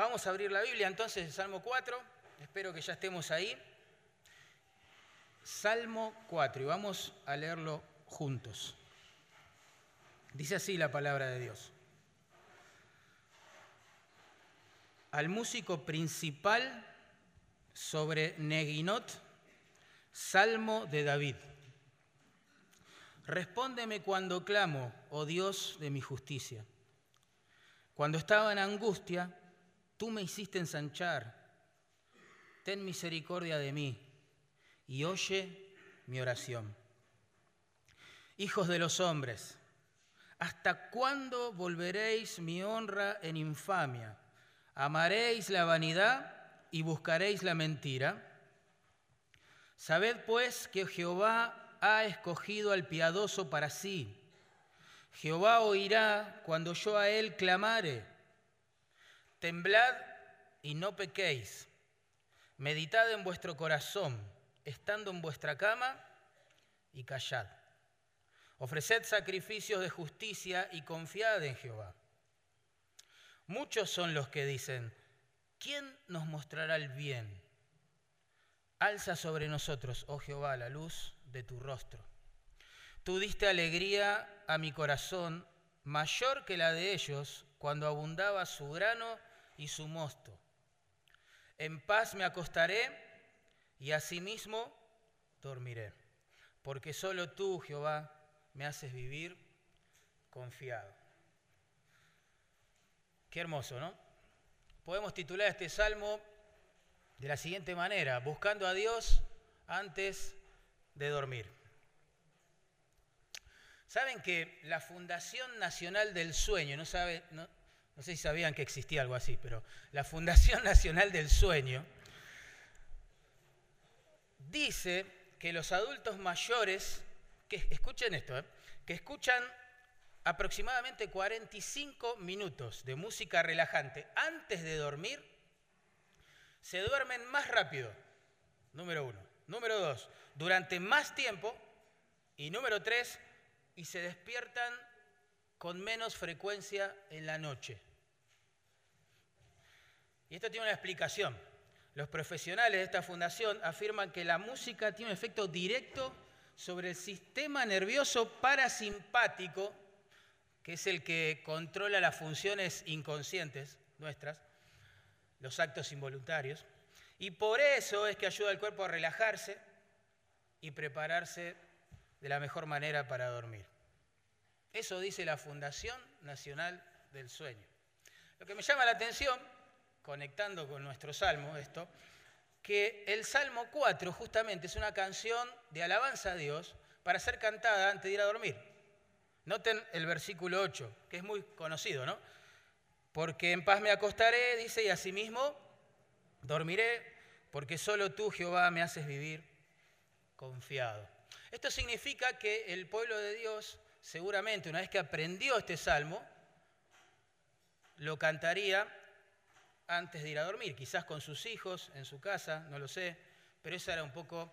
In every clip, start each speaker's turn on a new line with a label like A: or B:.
A: vamos a abrir la Biblia entonces, Salmo 4. Espero que ya estemos ahí. Salmo 4 y vamos a leerlo juntos. Dice así la palabra de Dios. Al músico principal sobre Neginot, Salmo de David. Respóndeme cuando clamo, oh Dios de mi justicia. Cuando estaba en angustia, tú me hiciste ensanchar. Ten misericordia de mí y oye mi oración. Hijos de los hombres, ¿hasta cuándo volveréis mi honra en infamia? ¿Amaréis la vanidad y buscaréis la mentira? Sabed pues que Jehová ha escogido al piadoso para sí. Jehová oirá cuando yo a él clamare. Temblad y no pequéis. Meditad en vuestro corazón, estando en vuestra cama, y callad. Ofreced sacrificios de justicia y confiad en Jehová. Muchos son los que dicen, ¿quién nos mostrará el bien? Alza sobre nosotros, oh Jehová, la luz de tu rostro. Tú diste alegría a mi corazón, mayor que la de ellos, cuando abundaba su grano y su mosto. En paz me acostaré y asimismo dormiré, porque solo tú, Jehová, me haces vivir confiado. Qué hermoso, ¿no? Podemos titular este salmo de la siguiente manera, buscando a Dios antes de dormir. Saben que la Fundación Nacional del Sueño, no, sabe, no sé si sabían que existía algo así, pero la Fundación Nacional del Sueño dice que los adultos mayores, que escuchen esto, ¿eh? que escuchan aproximadamente 45 minutos de música relajante antes de dormir, se duermen más rápido, número uno. Número dos, durante más tiempo. Y número tres, y se despiertan con menos frecuencia en la noche. Y esto tiene una explicación. Los profesionales de esta fundación afirman que la música tiene un efecto directo sobre el sistema nervioso parasimpático, que es el que controla las funciones inconscientes nuestras, los actos involuntarios, y por eso es que ayuda al cuerpo a relajarse y prepararse de la mejor manera para dormir. Eso dice la Fundación Nacional del Sueño. Lo que me llama la atención, conectando con nuestro salmo, esto, que el Salmo 4 justamente es una canción de alabanza a Dios para ser cantada antes de ir a dormir. Noten el versículo 8, que es muy conocido, ¿no? Porque en paz me acostaré, dice, y asimismo dormiré, porque solo tú, Jehová, me haces vivir confiado. Esto significa que el pueblo de Dios, seguramente, una vez que aprendió este salmo, lo cantaría antes de ir a dormir, quizás con sus hijos, en su casa, no lo sé, pero esa era un poco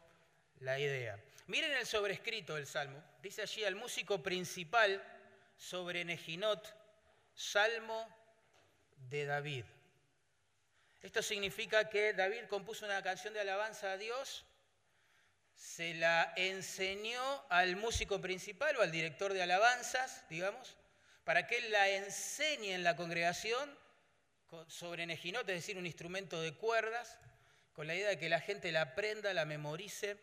A: la idea. Miren el sobrescrito del salmo, dice allí al músico principal sobre Nejinot, salmo de David. Esto significa que David compuso una canción de alabanza a Dios, se la enseñó al músico principal o al director de alabanzas, digamos, para que él la enseñe en la congregación sobre Nejinot, es decir, un instrumento de cuerdas, con la idea de que la gente la aprenda, la memorice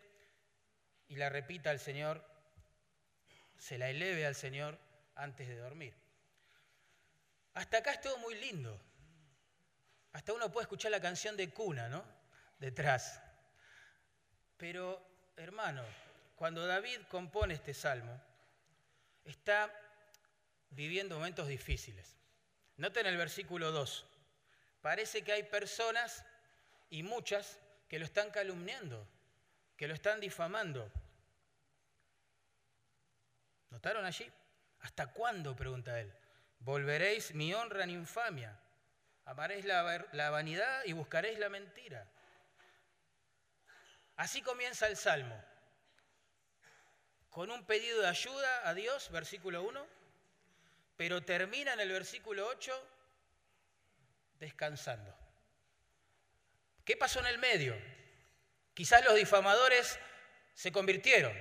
A: y la repita al Señor, se la eleve al Señor antes de dormir. Hasta acá es todo muy lindo. Hasta uno puede escuchar la canción de cuna, ¿no? Detrás. Pero, hermano, cuando David compone este salmo, está viviendo momentos difíciles. Noten el versículo 2. Parece que hay personas, y muchas, que lo están calumniando, que lo están difamando. ¿Notaron allí? ¿Hasta cuándo? pregunta él. Volveréis mi honra en infamia. Amaréis la, vanidad y buscaréis la mentira. Así comienza el Salmo. Con un pedido de ayuda a Dios, versículo 1, pero termina en el versículo 8 descansando. ¿Qué pasó en el medio? Quizás los difamadores se convirtieron,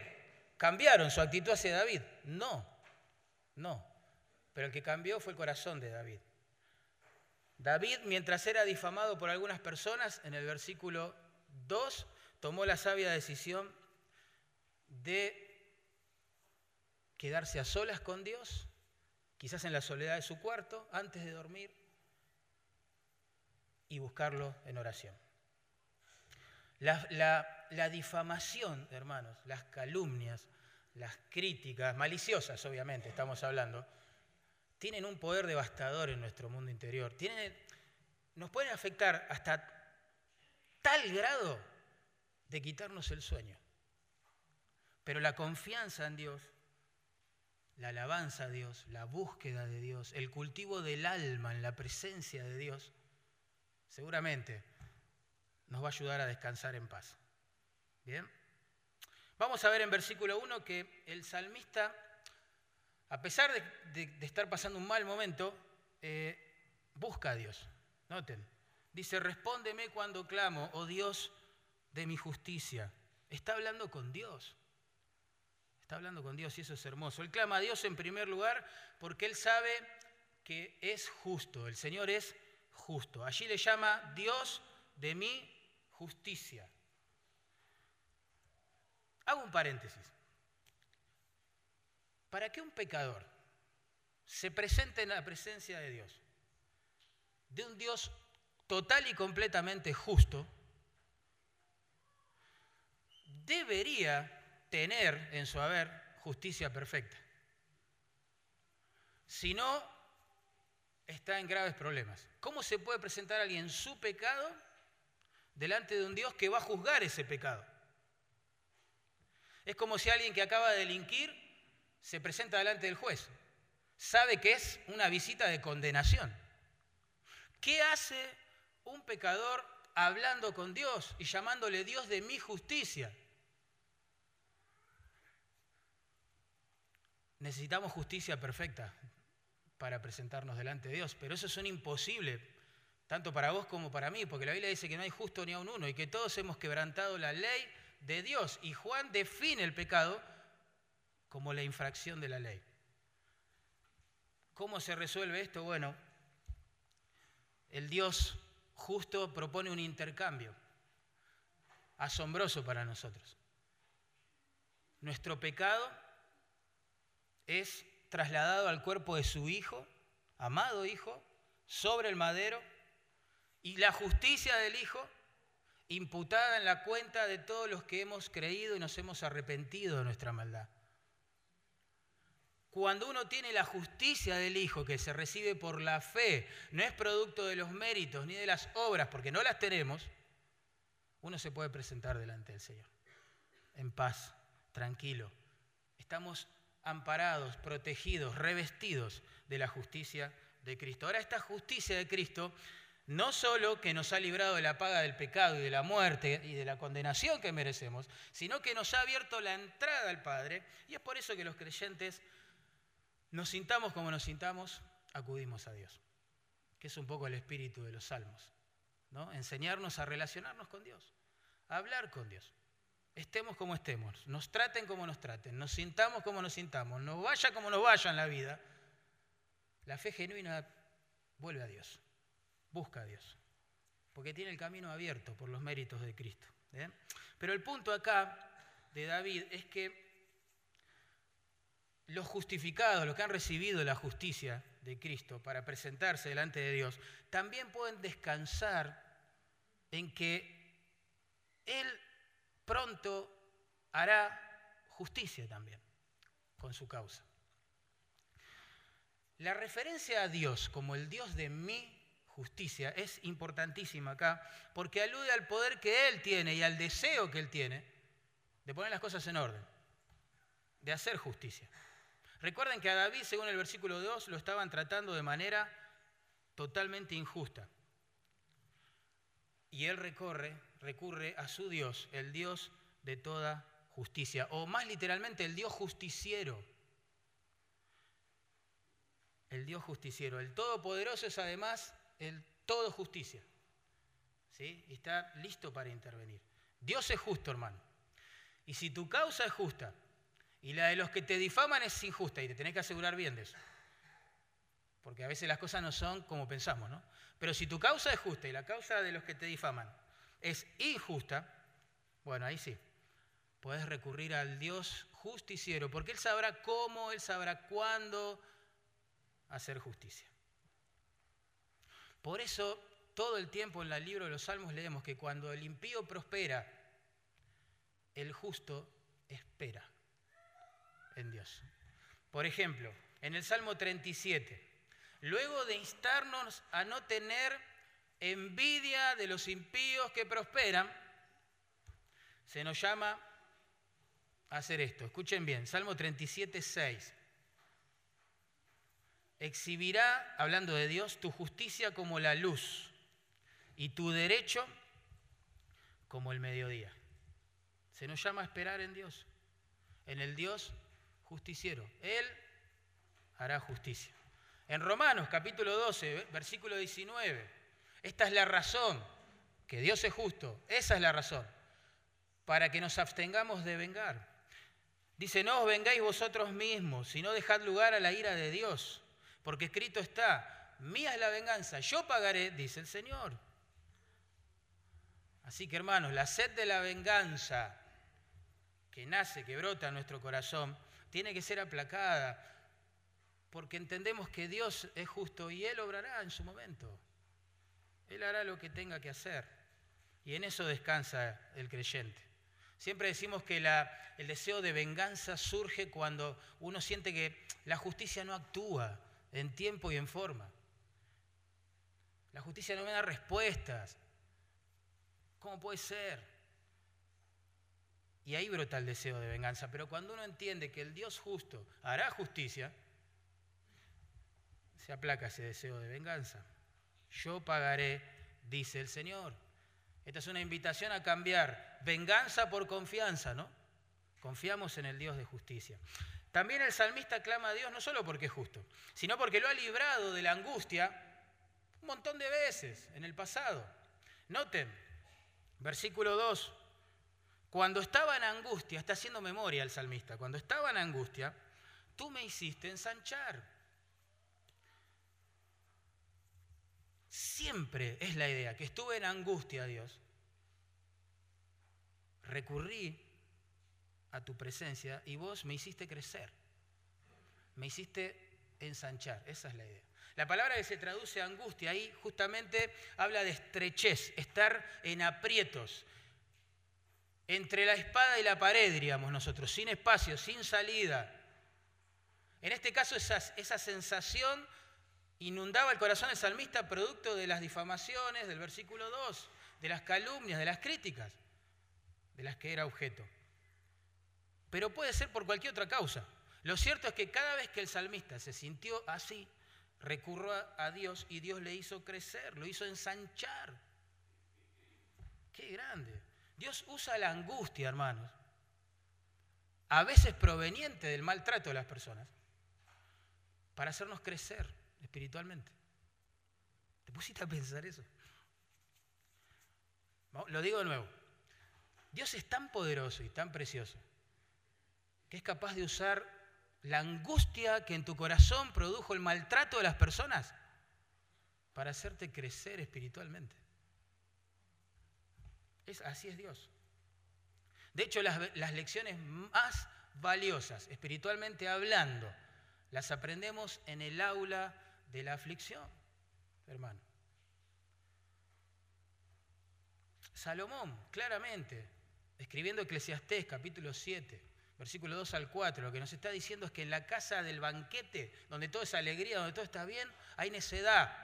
A: cambiaron su actitud hacia David. No, no. Pero el que cambió fue el corazón de David. David, mientras era difamado por algunas personas, en el versículo 2, tomó la sabia decisión de quedarse a solas con Dios, quizás en la soledad de su cuarto, antes de dormir, y buscarlo en oración. La, difamación, hermanos, las calumnias, las críticas, maliciosas obviamente, estamos hablando, tienen un poder devastador en nuestro mundo interior. Tienen, nos pueden afectar hasta tal grado de quitarnos el sueño. Pero la confianza en Dios, la alabanza a Dios, la búsqueda de Dios, el cultivo del alma en la presencia de Dios, seguramente nos va a ayudar a descansar en paz. Bien. Vamos a ver en versículo 1 que el salmista, a pesar de, estar pasando un mal momento, eh, busca a Dios. Noten, dice, respóndeme cuando clamo, oh Dios de mi justicia. Está hablando con Dios. Está hablando con Dios y eso es hermoso. Él clama a Dios en primer lugar porque él sabe que es justo. El Señor es justo. Allí le llama Dios de mi justicia. Hago un paréntesis. Para que un pecador se presente en la presencia de Dios, de un Dios total y completamente justo, debería tener en su haber justicia perfecta. Si no, está en graves problemas. ¿Cómo se puede presentar alguien su pecado delante de un Dios que va a juzgar ese pecado? Es como si alguien que acaba de delinquir se presenta delante del juez. Sabe que es una visita de condenación. ¿Qué hace un pecador hablando con Dios y llamándole Dios de mi justicia? Necesitamos justicia perfecta para presentarnos delante de Dios, pero eso es un imposible, tanto para vos como para mí, porque la Biblia dice que no hay justo ni a un uno y que todos hemos quebrantado la ley de Dios. Y Juan define el pecado como la infracción de la ley. ¿Cómo se resuelve esto? Bueno, el Dios justo propone un intercambio asombroso para nosotros. Nuestro pecado es trasladado al cuerpo de su hijo, amado hijo, sobre el madero, y la justicia del hijo imputada en la cuenta de todos los que hemos creído y nos hemos arrepentido de nuestra maldad. Cuando uno tiene la justicia del Hijo que se recibe por la fe, no es producto de los méritos ni de las obras, porque no las tenemos, uno se puede presentar delante del Señor, en paz, tranquilo. Estamos amparados, protegidos, revestidos de la justicia de Cristo. Ahora esta justicia de Cristo no solo que nos ha librado de la paga del pecado y de la muerte y de la condenación que merecemos, sino que nos ha abierto la entrada al Padre y es por eso que los creyentes nos sintamos como nos sintamos, acudimos a Dios, que es un poco el espíritu de los salmos, ¿no? Enseñarnos a relacionarnos con Dios, a hablar con Dios estemos como estemos, nos traten como nos traten, nos sintamos como nos sintamos, nos vaya como nos vaya en la vida, la fe genuina vuelve a Dios, busca a Dios, porque tiene el camino abierto por los méritos de Cristo. ¿eh? Pero el punto acá de David es que los justificados, los que han recibido la justicia de Cristo para presentarse delante de Dios, también pueden descansar en que Él pronto hará justicia también con su causa. La referencia a Dios como el Dios de mi justicia es importantísima acá porque alude al poder que Él tiene y al deseo que Él tiene de poner las cosas en orden, de hacer justicia. Recuerden que a David, según el versículo 2, lo estaban tratando de manera totalmente injusta. Y él recorre recurre a su Dios, el Dios de toda justicia, o más literalmente el Dios justiciero. El Dios justiciero. El Todopoderoso es además el todo justicia. ¿Sí? Y está listo para intervenir. Dios es justo, hermano. Y si tu causa es justa y la de los que te difaman es injusta, y te tenés que asegurar bien de eso, porque a veces las cosas no son como pensamos, ¿no? Pero si tu causa es justa y la causa de los que te difaman es injusta, bueno, ahí sí, puedes recurrir al Dios justiciero, porque Él sabrá cómo, Él sabrá cuándo hacer justicia. Por eso, todo el tiempo en el libro de los Salmos leemos que cuando el impío prospera, el justo espera en Dios. Por ejemplo, en el Salmo 37, luego de instarnos a no tener envidia de los impíos que prosperan, se nos llama a hacer esto. Escuchen bien, Salmo 37, 6. Exhibirá, hablando de Dios, tu justicia como la luz y tu derecho como el mediodía. Se nos llama a esperar en Dios, en el Dios justiciero. Él hará justicia. En Romanos capítulo 12, versículo 19, esta es la razón, que Dios es justo, esa es la razón, para que nos abstengamos de vengar. Dice, no os vengáis vosotros mismos, sino dejad lugar a la ira de Dios, porque escrito está, mía es la venganza, yo pagaré, dice el Señor. Así que hermanos, la sed de la venganza que nace, que brota en nuestro corazón, tiene que ser aplacada, porque entendemos que Dios es justo y Él obrará en su momento. Él hará lo que tenga que hacer. Y en eso descansa el creyente. Siempre decimos que el deseo de venganza surge cuando uno siente que la justicia no actúa en tiempo y en forma. La justicia no me da respuestas. ¿Cómo puede ser? Y ahí brota el deseo de venganza. Pero cuando uno entiende que el Dios justo hará justicia, se aplaca ese deseo de venganza. Yo pagaré, dice el Señor. Esta es una invitación a cambiar venganza por confianza, ¿no? Confiamos en el Dios de justicia. También el salmista clama a Dios no solo porque es justo, sino porque lo ha librado de la angustia un montón de veces en el pasado. Noten, versículo 2, cuando estaba en angustia, está haciendo memoria el salmista, cuando estaba en angustia, tú me hiciste ensanchar. Siempre es la idea que estuve en angustia, Dios. Recurrí a tu presencia y vos me hiciste crecer. Me hiciste ensanchar. Esa es la idea. La palabra que se traduce angustia ahí justamente habla de estrechez, estar en aprietos, entre la espada y la pared, diríamos nosotros, sin espacio, sin salida. En este caso esa, esa sensación inundaba el corazón del salmista producto de las difamaciones del versículo 2, de las calumnias, de las críticas, de las que era objeto. Pero puede ser por cualquier otra causa. Lo cierto es que cada vez que el salmista se sintió así, recurrió a Dios y Dios le hizo crecer, lo hizo ensanchar. Qué grande. Dios usa la angustia, hermanos, a veces proveniente del maltrato de las personas, para hacernos crecer espiritualmente. ¿Te pusiste a pensar eso? Lo digo de nuevo. Dios es tan poderoso y tan precioso que es capaz de usar la angustia que en tu corazón produjo el maltrato de las personas para hacerte crecer espiritualmente. Es, así es Dios. De hecho, las, las lecciones más valiosas, espiritualmente hablando, las aprendemos en el aula de la aflicción, hermano. Salomón, claramente, escribiendo Eclesiastés capítulo 7, versículo 2 al 4, lo que nos está diciendo es que en la casa del banquete, donde todo es alegría, donde todo está bien, hay necedad.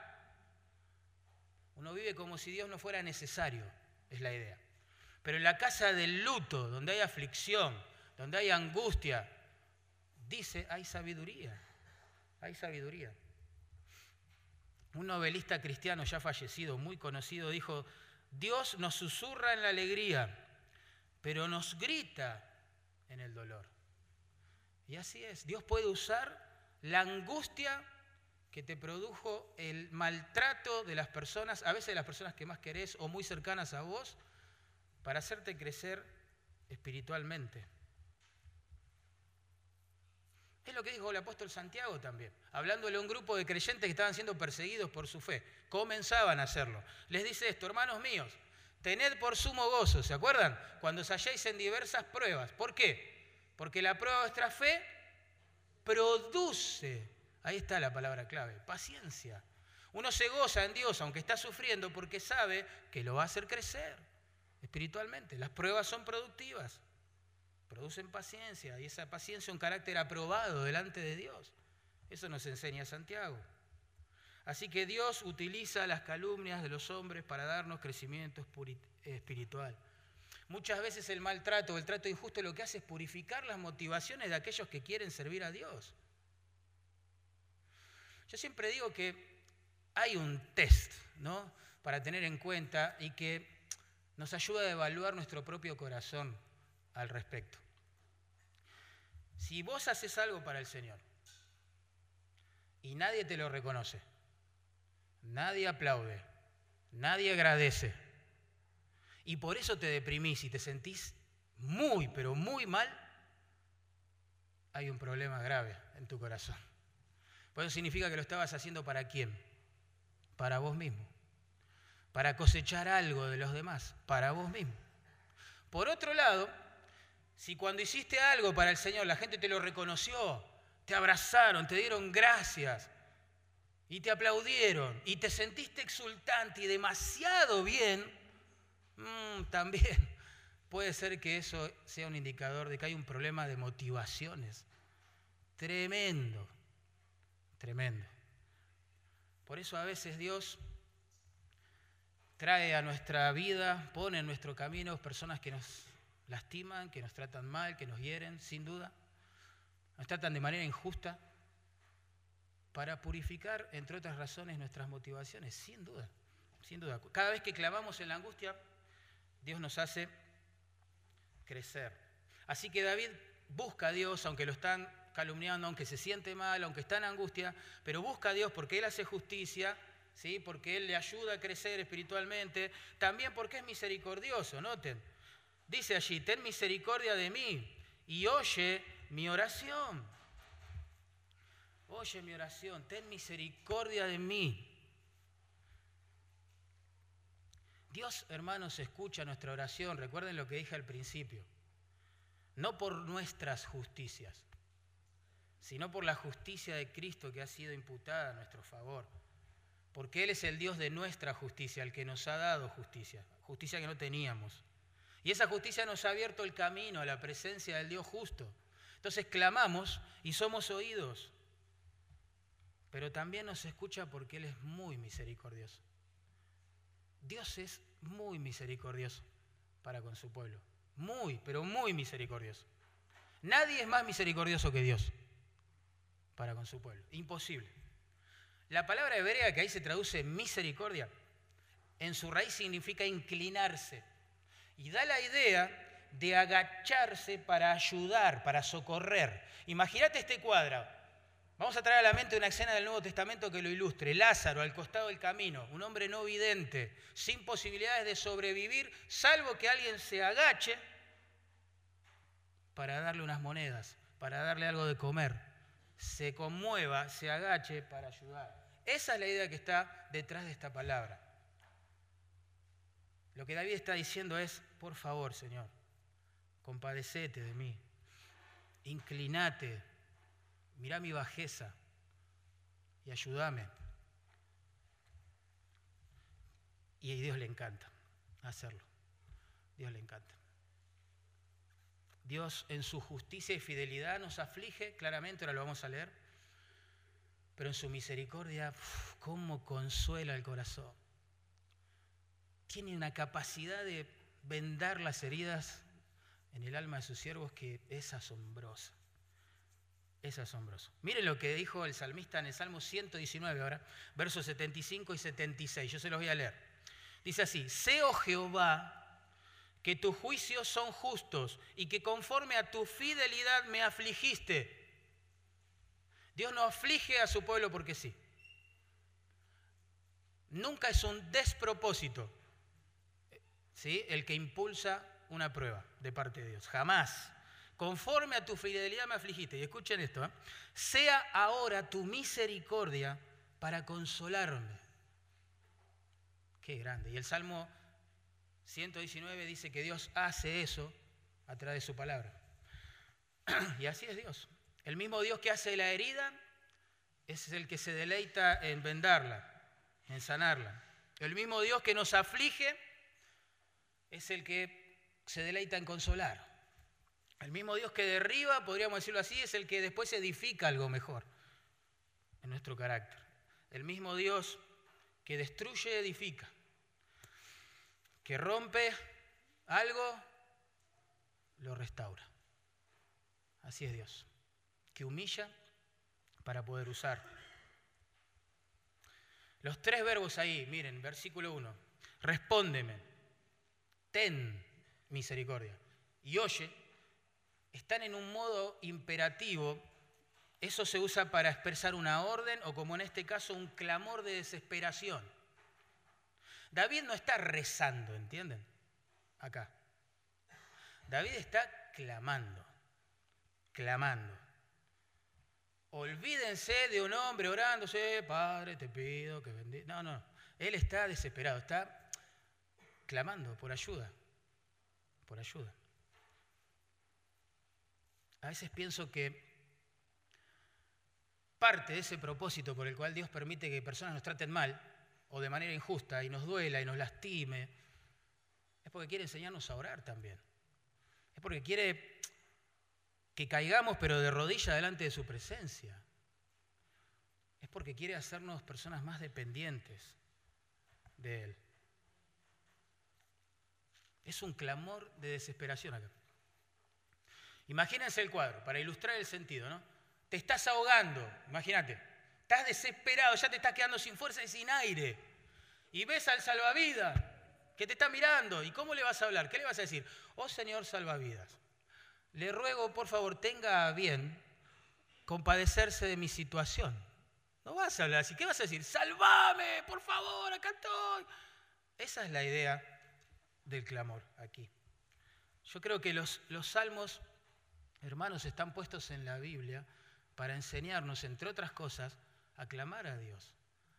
A: Uno vive como si Dios no fuera necesario es la idea. Pero en la casa del luto, donde hay aflicción, donde hay angustia, dice, hay sabiduría, hay sabiduría. Un novelista cristiano ya fallecido, muy conocido, dijo, Dios nos susurra en la alegría, pero nos grita en el dolor. Y así es, Dios puede usar la angustia que te produjo el maltrato de las personas, a veces de las personas que más querés o muy cercanas a vos, para hacerte crecer espiritualmente. Es lo que dijo el apóstol Santiago también, hablándole a un grupo de creyentes que estaban siendo perseguidos por su fe. Comenzaban a hacerlo. Les dice esto, hermanos míos, tened por sumo gozo, ¿se acuerdan? Cuando os halléis en diversas pruebas. ¿Por qué? Porque la prueba de vuestra fe produce, ahí está la palabra clave, paciencia. Uno se goza en Dios aunque está sufriendo porque sabe que lo va a hacer crecer espiritualmente. Las pruebas son productivas producen paciencia y esa paciencia un carácter aprobado delante de Dios. Eso nos enseña Santiago. Así que Dios utiliza las calumnias de los hombres para darnos crecimiento espiritual. Muchas veces el maltrato, el trato injusto lo que hace es purificar las motivaciones de aquellos que quieren servir a Dios. Yo siempre digo que hay un test, ¿no? Para tener en cuenta y que nos ayuda a evaluar nuestro propio corazón al respecto. Si vos haces algo para el Señor y nadie te lo reconoce, nadie aplaude, nadie agradece, y por eso te deprimís y te sentís muy, pero muy mal, hay un problema grave en tu corazón. Pues eso significa que lo estabas haciendo para quién? Para vos mismo. Para cosechar algo de los demás, para vos mismo. Por otro lado, si cuando hiciste algo para el Señor la gente te lo reconoció, te abrazaron, te dieron gracias y te aplaudieron y te sentiste exultante y demasiado bien, mm, también puede ser que eso sea un indicador de que hay un problema de motivaciones. Tremendo, tremendo. Por eso a veces Dios trae a nuestra vida, pone en nuestro camino personas que nos lastiman, que nos tratan mal, que nos hieren, sin duda. Nos tratan de manera injusta para purificar, entre otras razones, nuestras motivaciones, sin duda, sin duda. Cada vez que clavamos en la angustia, Dios nos hace crecer. Así que David busca a Dios, aunque lo están calumniando, aunque se siente mal, aunque está en angustia, pero busca a Dios porque Él hace justicia, ¿sí? porque Él le ayuda a crecer espiritualmente, también porque es misericordioso, noten. Dice allí, ten misericordia de mí y oye mi oración. Oye mi oración, ten misericordia de mí. Dios, hermanos, escucha nuestra oración. Recuerden lo que dije al principio. No por nuestras justicias, sino por la justicia de Cristo que ha sido imputada a nuestro favor. Porque Él es el Dios de nuestra justicia, el que nos ha dado justicia, justicia que no teníamos. Y esa justicia nos ha abierto el camino a la presencia del Dios justo. Entonces clamamos y somos oídos. Pero también nos escucha porque Él es muy misericordioso. Dios es muy misericordioso para con su pueblo. Muy, pero muy misericordioso. Nadie es más misericordioso que Dios para con su pueblo. Imposible. La palabra hebrea que ahí se traduce misericordia, en su raíz significa inclinarse y da la idea de agacharse para ayudar, para socorrer. Imagínate este cuadro. Vamos a traer a la mente una escena del Nuevo Testamento que lo ilustre. Lázaro al costado del camino, un hombre no vidente, sin posibilidades de sobrevivir, salvo que alguien se agache para darle unas monedas, para darle algo de comer. Se conmueva, se agache para ayudar. Esa es la idea que está detrás de esta palabra. Lo que David está diciendo es, por favor, Señor, compadecete de mí, inclinate, mira mi bajeza y ayúdame. Y a Dios le encanta hacerlo. Dios le encanta. Dios en su justicia y fidelidad nos aflige, claramente, ahora lo vamos a leer, pero en su misericordia, cómo consuela el corazón tiene una capacidad de vendar las heridas en el alma de sus siervos que es asombrosa. Es asombroso. Miren lo que dijo el salmista en el Salmo 119 ahora, versos 75 y 76. Yo se los voy a leer. Dice así, sé, oh Jehová, que tus juicios son justos y que conforme a tu fidelidad me afligiste. Dios no aflige a su pueblo porque sí. Nunca es un despropósito el que impulsa una prueba de parte de Dios. Jamás. Conforme a tu fidelidad me afligiste. Y escuchen esto. ¿eh? Sea ahora tu misericordia para consolarme. Qué grande. Y el Salmo 119 dice que Dios hace eso a través de su palabra. Y así es Dios. El mismo Dios que hace la herida es el que se deleita en vendarla, en sanarla. El mismo Dios que nos aflige es el que se deleita en consolar. El mismo Dios que derriba, podríamos decirlo así, es el que después edifica algo mejor en nuestro carácter. El mismo Dios que destruye, edifica. Que rompe algo, lo restaura. Así es Dios. Que humilla para poder usar. Los tres verbos ahí, miren, versículo 1. Respóndeme, ten misericordia. Y oye, están en un modo imperativo. Eso se usa para expresar una orden o como en este caso un clamor de desesperación. David no está rezando, ¿entienden? Acá. David está clamando, clamando. Olvídense de un hombre orándose, Padre, te pido que bendiga. No, no, él está desesperado, está clamando por ayuda, por ayuda. A veces pienso que parte de ese propósito por el cual Dios permite que personas nos traten mal o de manera injusta y nos duela y nos lastime, es porque quiere enseñarnos a orar también. Es porque quiere que caigamos pero de rodilla delante de su presencia. Es porque quiere hacernos personas más dependientes de Él. Es un clamor de desesperación acá. Imagínense el cuadro, para ilustrar el sentido, ¿no? Te estás ahogando, imagínate. Estás desesperado, ya te estás quedando sin fuerza y sin aire. Y ves al salvavidas que te está mirando. ¿Y cómo le vas a hablar? ¿Qué le vas a decir? Oh Señor salvavidas, le ruego, por favor, tenga bien compadecerse de mi situación. No vas a hablar así. ¿Qué vas a decir? Salvame, por favor, acá estoy. Esa es la idea del clamor aquí. Yo creo que los, los salmos, hermanos, están puestos en la Biblia para enseñarnos, entre otras cosas, a clamar a Dios,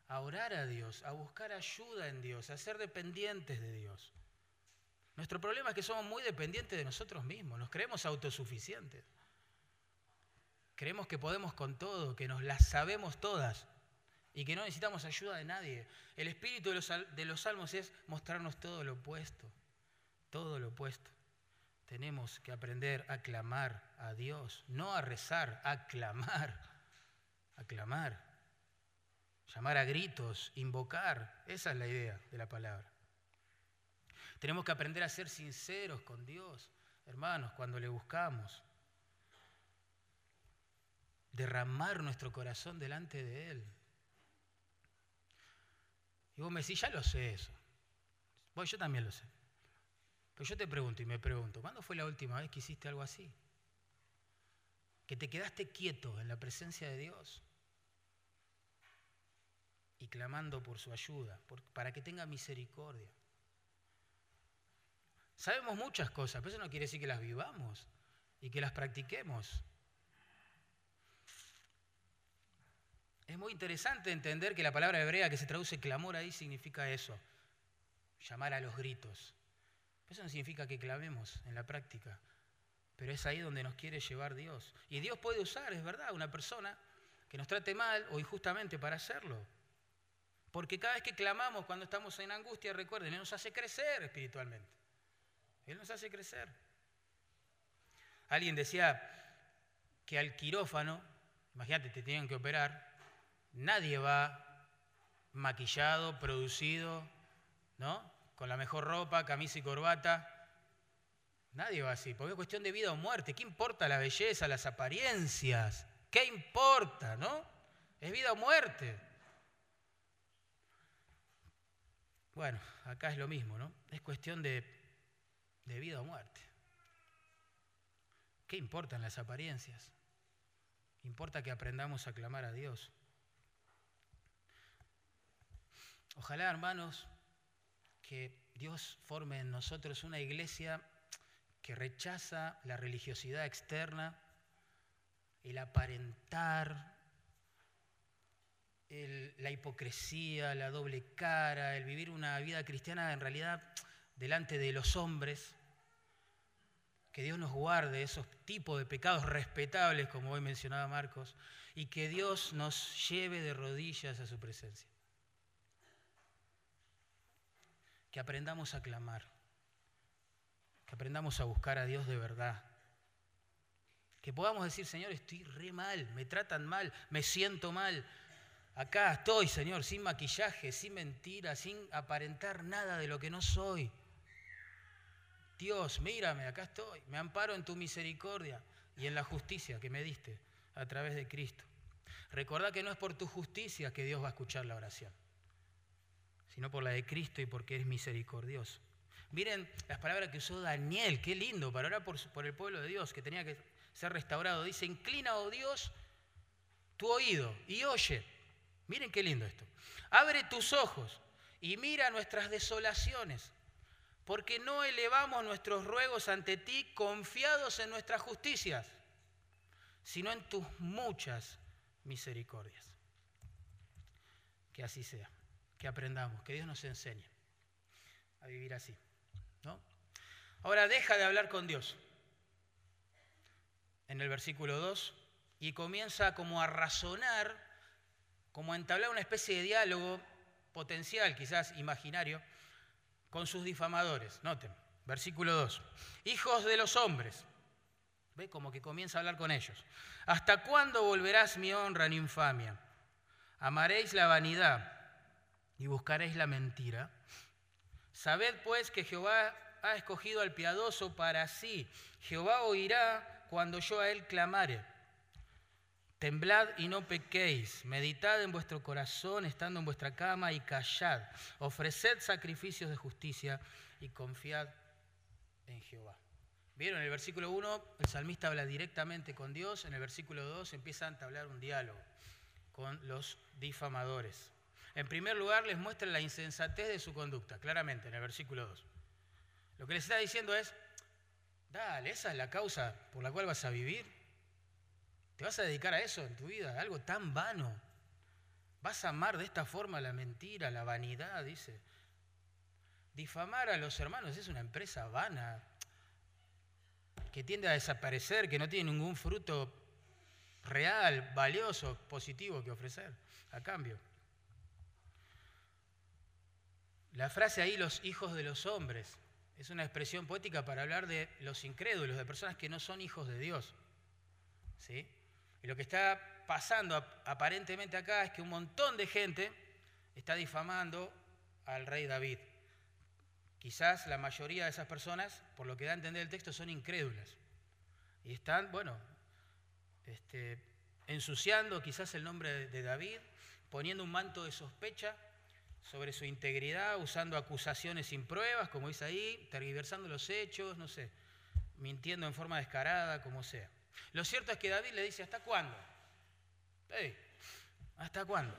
A: a orar a Dios, a buscar ayuda en Dios, a ser dependientes de Dios. Nuestro problema es que somos muy dependientes de nosotros mismos, nos creemos autosuficientes. Creemos que podemos con todo, que nos las sabemos todas y que no necesitamos ayuda de nadie. El espíritu de los, de los salmos es mostrarnos todo lo opuesto, todo lo opuesto. Tenemos que aprender a clamar a Dios, no a rezar, a clamar, a clamar, llamar a gritos, invocar. Esa es la idea de la palabra. Tenemos que aprender a ser sinceros con Dios, hermanos, cuando le buscamos. Derramar nuestro corazón delante de Él. Y vos me decís, ya lo sé eso. Bueno, yo también lo sé. Pero yo te pregunto y me pregunto, ¿cuándo fue la última vez que hiciste algo así? Que te quedaste quieto en la presencia de Dios y clamando por su ayuda, para que tenga misericordia. Sabemos muchas cosas, pero eso no quiere decir que las vivamos y que las practiquemos. Es muy interesante entender que la palabra hebrea que se traduce clamor ahí significa eso, llamar a los gritos. Eso no significa que clamemos en la práctica, pero es ahí donde nos quiere llevar Dios. Y Dios puede usar, es verdad, una persona que nos trate mal o injustamente para hacerlo. Porque cada vez que clamamos cuando estamos en angustia, recuerden, Él nos hace crecer espiritualmente. Él nos hace crecer. Alguien decía que al quirófano, imagínate, te tienen que operar, nadie va maquillado, producido, ¿no? Con la mejor ropa, camisa y corbata. Nadie va así, porque es cuestión de vida o muerte. ¿Qué importa la belleza, las apariencias? ¿Qué importa, no? Es vida o muerte. Bueno, acá es lo mismo, ¿no? Es cuestión de de vida o muerte. ¿Qué importan las apariencias? Importa que aprendamos a clamar a Dios. Ojalá, hermanos, que Dios forme en nosotros una iglesia que rechaza la religiosidad externa, el aparentar, la hipocresía, la doble cara, el vivir una vida cristiana en realidad delante de los hombres. Que Dios nos guarde esos tipos de pecados respetables, como hoy mencionaba Marcos, y que Dios nos lleve de rodillas a su presencia. Que aprendamos a clamar, que aprendamos a buscar a Dios de verdad. Que podamos decir, Señor, estoy re mal, me tratan mal, me siento mal. Acá estoy, Señor, sin maquillaje, sin mentira, sin aparentar nada de lo que no soy. Dios, mírame, acá estoy, me amparo en tu misericordia y en la justicia que me diste a través de Cristo. Recordá que no es por tu justicia que Dios va a escuchar la oración, sino por la de Cristo y porque es misericordioso. Miren las palabras que usó Daniel, qué lindo, para orar por, el pueblo de Dios que tenía que ser restaurado. Dice, inclina, oh Dios, tu oído y oye. Miren qué lindo esto. Abre tus ojos y mira nuestras desolaciones, porque no elevamos nuestros ruegos ante ti confiados en nuestras justicias, sino en tus muchas misericordias. Que así sea, que aprendamos, que Dios nos enseñe a vivir así. Ahora deja de hablar con Dios en el versículo 2 y comienza como a razonar, como a entablar una especie de diálogo potencial, quizás imaginario, con sus difamadores. Noten, versículo 2. Hijos de los hombres. Ve como que comienza a hablar con ellos. ¿Hasta cuándo volverás mi honra en infamia? Amaréis la vanidad y buscaréis la mentira. Sabed pues que Jehová ha escogido al piadoso para sí. Jehová oirá cuando yo a él clamare. Temblad y no pequéis, meditad en vuestro corazón estando en vuestra cama y callad. Ofreced sacrificios de justicia y confiad en Jehová. Vieron, en el versículo 1 el salmista habla directamente con Dios, en el versículo 2 empieza a entablar un diálogo con los difamadores. En primer lugar les muestra la insensatez de su conducta, claramente, en el versículo 2. Lo que les está diciendo es, dale, esa es la causa por la cual vas a vivir. ¿Te vas a dedicar a eso en tu vida? Algo tan vano. Vas a amar de esta forma la mentira, la vanidad, dice. Difamar a los hermanos es una empresa vana, que tiende a desaparecer, que no tiene ningún fruto real, valioso, positivo que ofrecer a cambio. La frase ahí, los hijos de los hombres, es una expresión poética para hablar de los incrédulos, de personas que no son hijos de Dios. ¿Sí? Y lo que está pasando aparentemente acá es que un montón de gente está difamando al rey David. Quizás la mayoría de esas personas, por lo que da a entender el texto, son incrédulas. Y están, bueno, este, ensuciando quizás el nombre de David, poniendo un manto de sospecha sobre su integridad, usando acusaciones sin pruebas, como dice ahí, tergiversando los hechos, no sé, mintiendo en forma descarada, como sea. Lo cierto es que David le dice, ¿hasta cuándo? ¿Hasta cuándo?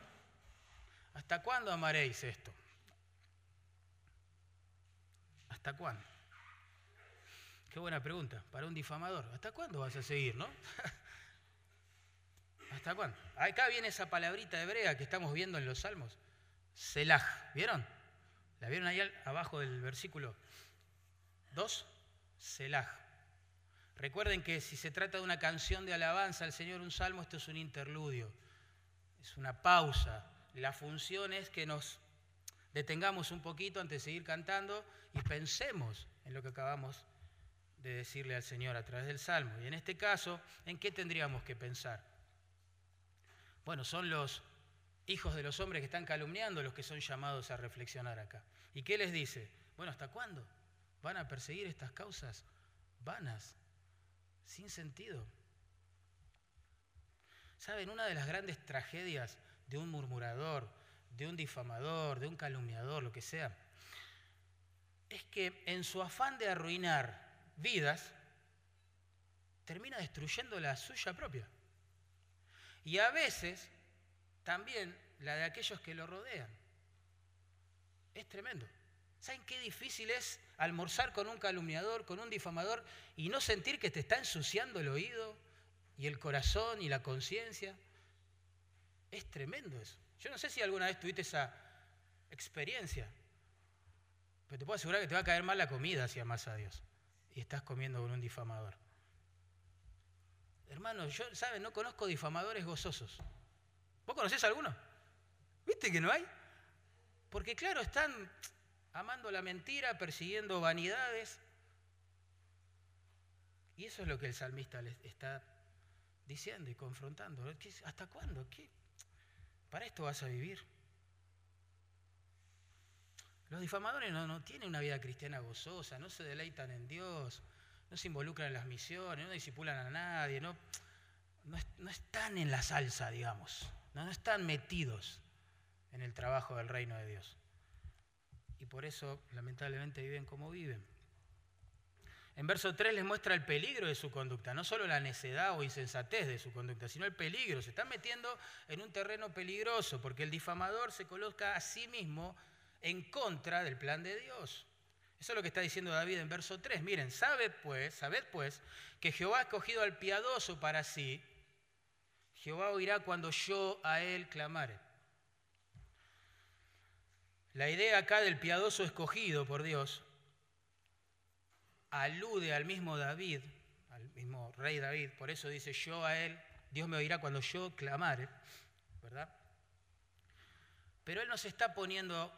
A: ¿Hasta cuándo amaréis esto? ¿Hasta cuándo? Qué buena pregunta para un difamador. ¿Hasta cuándo vas a seguir, no? ¿Hasta cuándo? Acá viene esa palabrita hebrea que estamos viendo en los salmos. Selah. ¿Vieron? ¿La vieron ahí abajo del versículo 2? Selah. Recuerden que si se trata de una canción de alabanza al Señor, un salmo, esto es un interludio, es una pausa. La función es que nos detengamos un poquito antes de seguir cantando y pensemos en lo que acabamos de decirle al Señor a través del salmo. Y en este caso, ¿en qué tendríamos que pensar? Bueno, son los hijos de los hombres que están calumniando los que son llamados a reflexionar acá. ¿Y qué les dice? Bueno, ¿hasta cuándo van a perseguir estas causas vanas, sin sentido? ¿Saben? Una de las grandes tragedias de un murmurador, de un difamador, de un calumniador, lo que sea, es que en su afán de arruinar vidas, termina destruyendo la suya propia. Y a veces también la de aquellos que lo rodean. Es tremendo. ¿Saben qué difícil es almorzar con un calumniador, con un difamador y no sentir que te está ensuciando el oído y el corazón y la conciencia? Es tremendo eso. Yo no sé si alguna vez tuviste esa experiencia, pero te puedo asegurar que te va a caer mal la comida si amas a Dios y estás comiendo con un difamador. Hermano, yo, ¿sabes? No conozco difamadores gozosos. ¿Vos conocés alguno? ¿Viste que no hay? Porque claro, están amando la mentira, persiguiendo vanidades. Y eso es lo que el salmista les está diciendo y confrontando. ¿Hasta cuándo? ¿Qué? ¿Para esto vas a vivir? Los difamadores no, tienen una vida cristiana gozosa, no se deleitan en Dios, no se involucran en las misiones, no disipulan a nadie, no, no, están en la salsa, digamos, no están metidos en el trabajo del reino de Dios y por eso lamentablemente viven como viven. En verso 3 les muestra el peligro de su conducta, no solo la necedad o insensatez de su conducta, sino el peligro. Se están metiendo en un terreno peligroso porque el difamador se coloca a sí mismo en contra del plan de Dios. Eso es lo que está diciendo David en verso 3. Miren, sabe pues, sabed pues que Jehová ha escogido al piadoso para sí. Jehová oirá cuando yo a él clamare. La idea acá del piadoso escogido por Dios alude al mismo David, al mismo rey David, por eso dice yo a él, Dios me oirá cuando yo clamare, ¿verdad? Pero él no se está poniendo,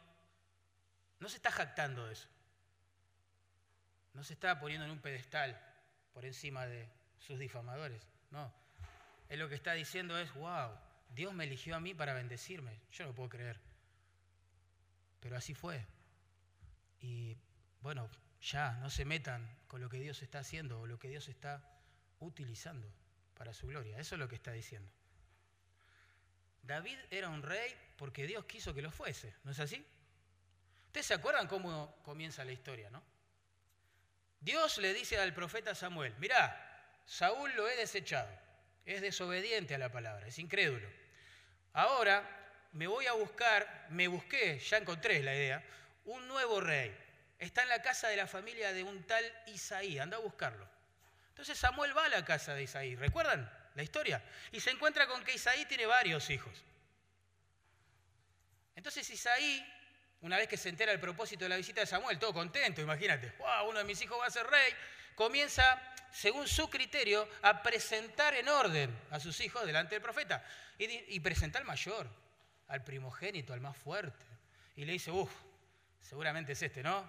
A: no se está jactando de eso, no se está poniendo en un pedestal por encima de sus difamadores, no. Él lo que está diciendo es, wow, Dios me eligió a mí para bendecirme, yo no puedo creer. Pero así fue. Y bueno, ya no se metan con lo que Dios está haciendo o lo que Dios está utilizando para su gloria. Eso es lo que está diciendo. David era un rey porque Dios quiso que lo fuese, ¿no es así? Ustedes se acuerdan cómo comienza la historia, ¿no? Dios le dice al profeta Samuel, mirá, Saúl lo he desechado, es desobediente a la palabra, es incrédulo. Ahora me voy a buscar, me busqué, ya encontré la idea, un nuevo rey. Está en la casa de la familia de un tal Isaí, anda a buscarlo. Entonces Samuel va a la casa de Isaí, ¿recuerdan la historia? Y se encuentra con que Isaí tiene varios hijos. Entonces Isaí, una vez que se entera el propósito de la visita de Samuel, todo contento, imagínate, wow, uno de mis hijos va a ser rey, comienza, según su criterio, a presentar en orden a sus hijos delante del profeta. Y, y presenta al mayor, al primogénito, al más fuerte. Y le dice, uff, seguramente es este, ¿no?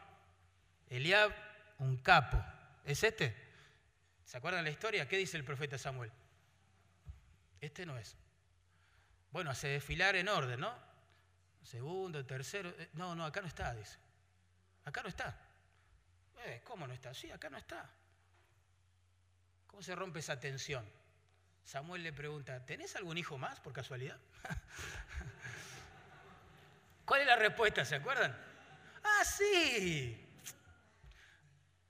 A: Eliab, un capo. ¿Es este? ¿Se acuerdan la historia? ¿Qué dice el profeta Samuel? Este no es. Bueno, hace desfilar en orden, ¿no? Segundo, tercero. Eh, no, no, acá no está, dice. Acá no está. Eh, ¿Cómo no está? Sí, acá no está. ¿Cómo se rompe esa tensión? Samuel le pregunta, ¿tenés algún hijo más por casualidad? ¿Cuál es la respuesta? ¿Se acuerdan? Ah, sí.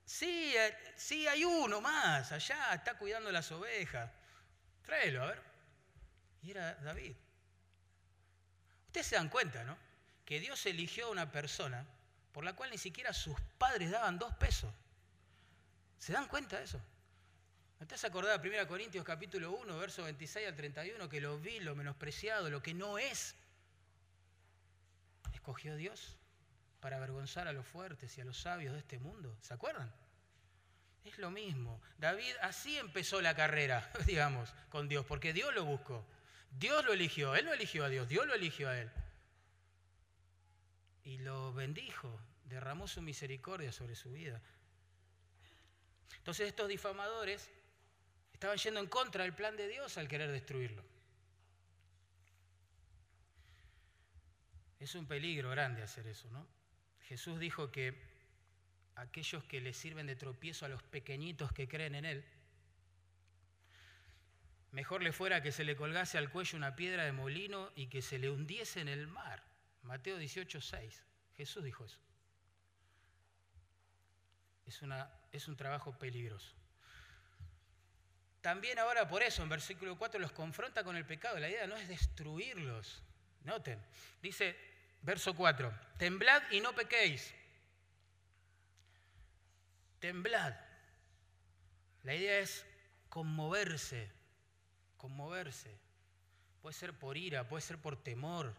A: Sí, eh, sí, hay uno más allá, está cuidando las ovejas. Tráelo, a ver. Y era David. Ustedes se dan cuenta, ¿no? Que Dios eligió a una persona por la cual ni siquiera sus padres daban dos pesos. ¿Se dan cuenta de eso? ¿No te has acordado de 1 Corintios capítulo 1, verso 26 al 31, que lo vi, lo menospreciado, lo que no es? Escogió Dios para avergonzar a los fuertes y a los sabios de este mundo. ¿Se acuerdan? Es lo mismo. David así empezó la carrera, digamos, con Dios, porque Dios lo buscó. Dios lo eligió, Él lo eligió a Dios, Dios lo eligió a Él. Y lo bendijo, derramó su misericordia sobre su vida. Entonces estos difamadores Estaban yendo en contra del plan de Dios al querer destruirlo. Es un peligro grande hacer eso, ¿no? Jesús dijo que aquellos que le sirven de tropiezo a los pequeñitos que creen en Él, mejor le fuera que se le colgase al cuello una piedra de molino y que se le hundiese en el mar. Mateo 18, 6. Jesús dijo eso. Es, una, es un trabajo peligroso. También ahora por eso en versículo 4 los confronta con el pecado. La idea no es destruirlos. Noten, dice, verso 4, temblad y no pequéis. Temblad. La idea es conmoverse, conmoverse. Puede ser por ira, puede ser por temor.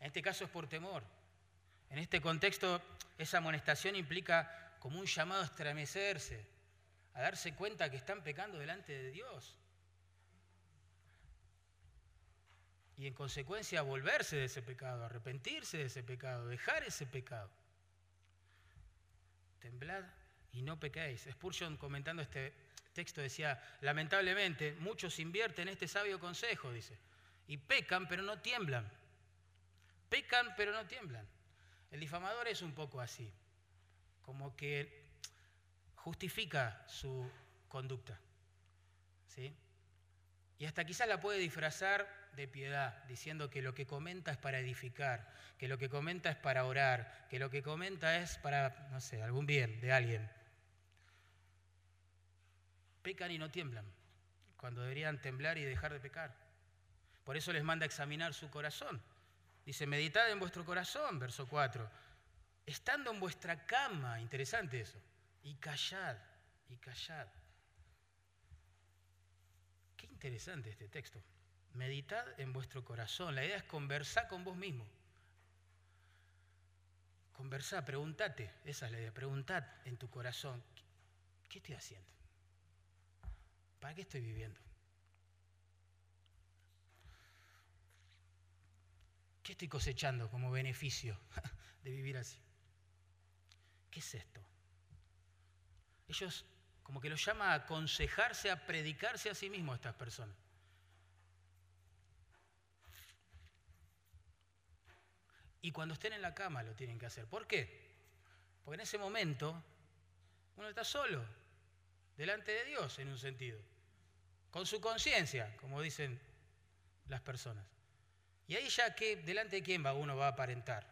A: En este caso es por temor. En este contexto, esa amonestación implica como un llamado a estremecerse, a darse cuenta que están pecando delante de Dios. Y en consecuencia volverse de ese pecado, arrepentirse de ese pecado, dejar ese pecado. Temblad y no pecáis. Spurgeon comentando este texto decía, lamentablemente muchos invierten este sabio consejo, dice, y pecan pero no tiemblan. Pecan pero no tiemblan. El difamador es un poco así, como que justifica su conducta. ¿sí? Y hasta quizás la puede disfrazar de piedad, diciendo que lo que comenta es para edificar, que lo que comenta es para orar, que lo que comenta es para, no sé, algún bien de alguien. Pecan y no tiemblan, cuando deberían temblar y dejar de pecar. Por eso les manda a examinar su corazón. Dice, meditad en vuestro corazón, verso 4, estando en vuestra cama, interesante eso, y callad, y callad. Qué interesante este texto. Meditad en vuestro corazón. La idea es conversar con vos mismo. Conversar, pregúntate, esa es la idea, preguntad en tu corazón, ¿qué estoy haciendo? ¿Para qué estoy viviendo? ¿Qué estoy cosechando como beneficio de vivir así? ¿Qué es esto? Ellos como que los llama a aconsejarse, a predicarse a sí mismos estas personas. Y cuando estén en la cama lo tienen que hacer. ¿Por qué? Porque en ese momento uno está solo, delante de Dios en un sentido, con su conciencia, como dicen las personas. Y ahí ya que delante de quién va uno va a aparentar.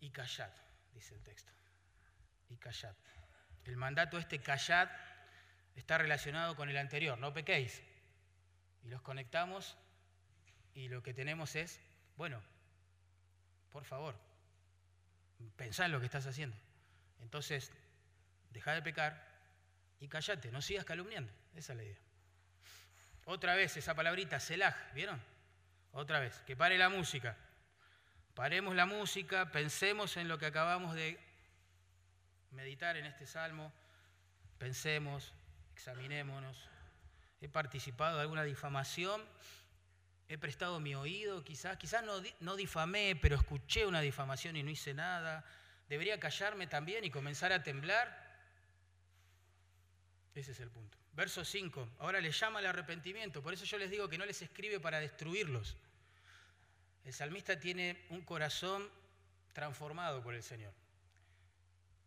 A: Y callad, dice el texto. Y callad. El mandato este callad está relacionado con el anterior, no pequéis. Y los conectamos y lo que tenemos es, bueno, por favor, pensá en lo que estás haciendo. Entonces, deja de pecar y callate, no sigas calumniando. Esa es la idea. Otra vez esa palabrita, selaj, ¿vieron? Otra vez, que pare la música. Paremos la música, pensemos en lo que acabamos de meditar en este salmo, pensemos, examinémonos. He participado de alguna difamación, he prestado mi oído, quizás, quizás no, no difamé, pero escuché una difamación y no hice nada. ¿Debería callarme también y comenzar a temblar? Ese es el punto. Verso 5. Ahora les llama al arrepentimiento. Por eso yo les digo que no les escribe para destruirlos. El salmista tiene un corazón transformado por el Señor.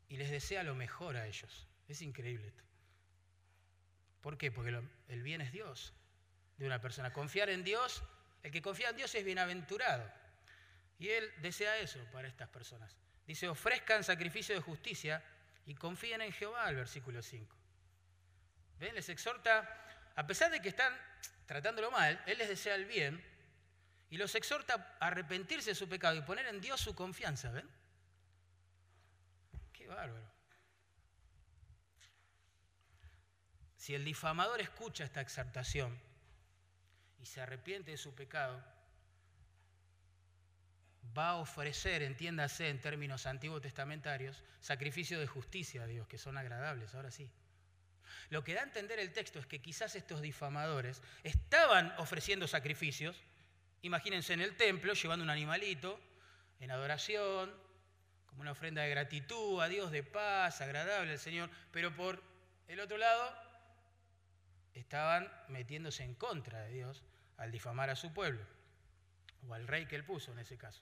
A: Y les desea lo mejor a ellos. Es increíble. ¿Por qué? Porque el bien es Dios de una persona. Confiar en Dios, el que confía en Dios es bienaventurado. Y Él desea eso para estas personas. Dice, ofrezcan sacrificio de justicia y confíen en Jehová, el versículo 5. ¿Ven? Les exhorta, a pesar de que están tratándolo mal, Él les desea el bien y los exhorta a arrepentirse de su pecado y poner en Dios su confianza. ¿Ven? Qué bárbaro. Si el difamador escucha esta exhortación y se arrepiente de su pecado, va a ofrecer, entiéndase en términos antiguos testamentarios, sacrificios de justicia a Dios, que son agradables, ahora sí. Lo que da a entender el texto es que quizás estos difamadores estaban ofreciendo sacrificios, imagínense en el templo llevando un animalito en adoración, como una ofrenda de gratitud a Dios, de paz, agradable al Señor, pero por el otro lado estaban metiéndose en contra de Dios al difamar a su pueblo, o al rey que él puso en ese caso.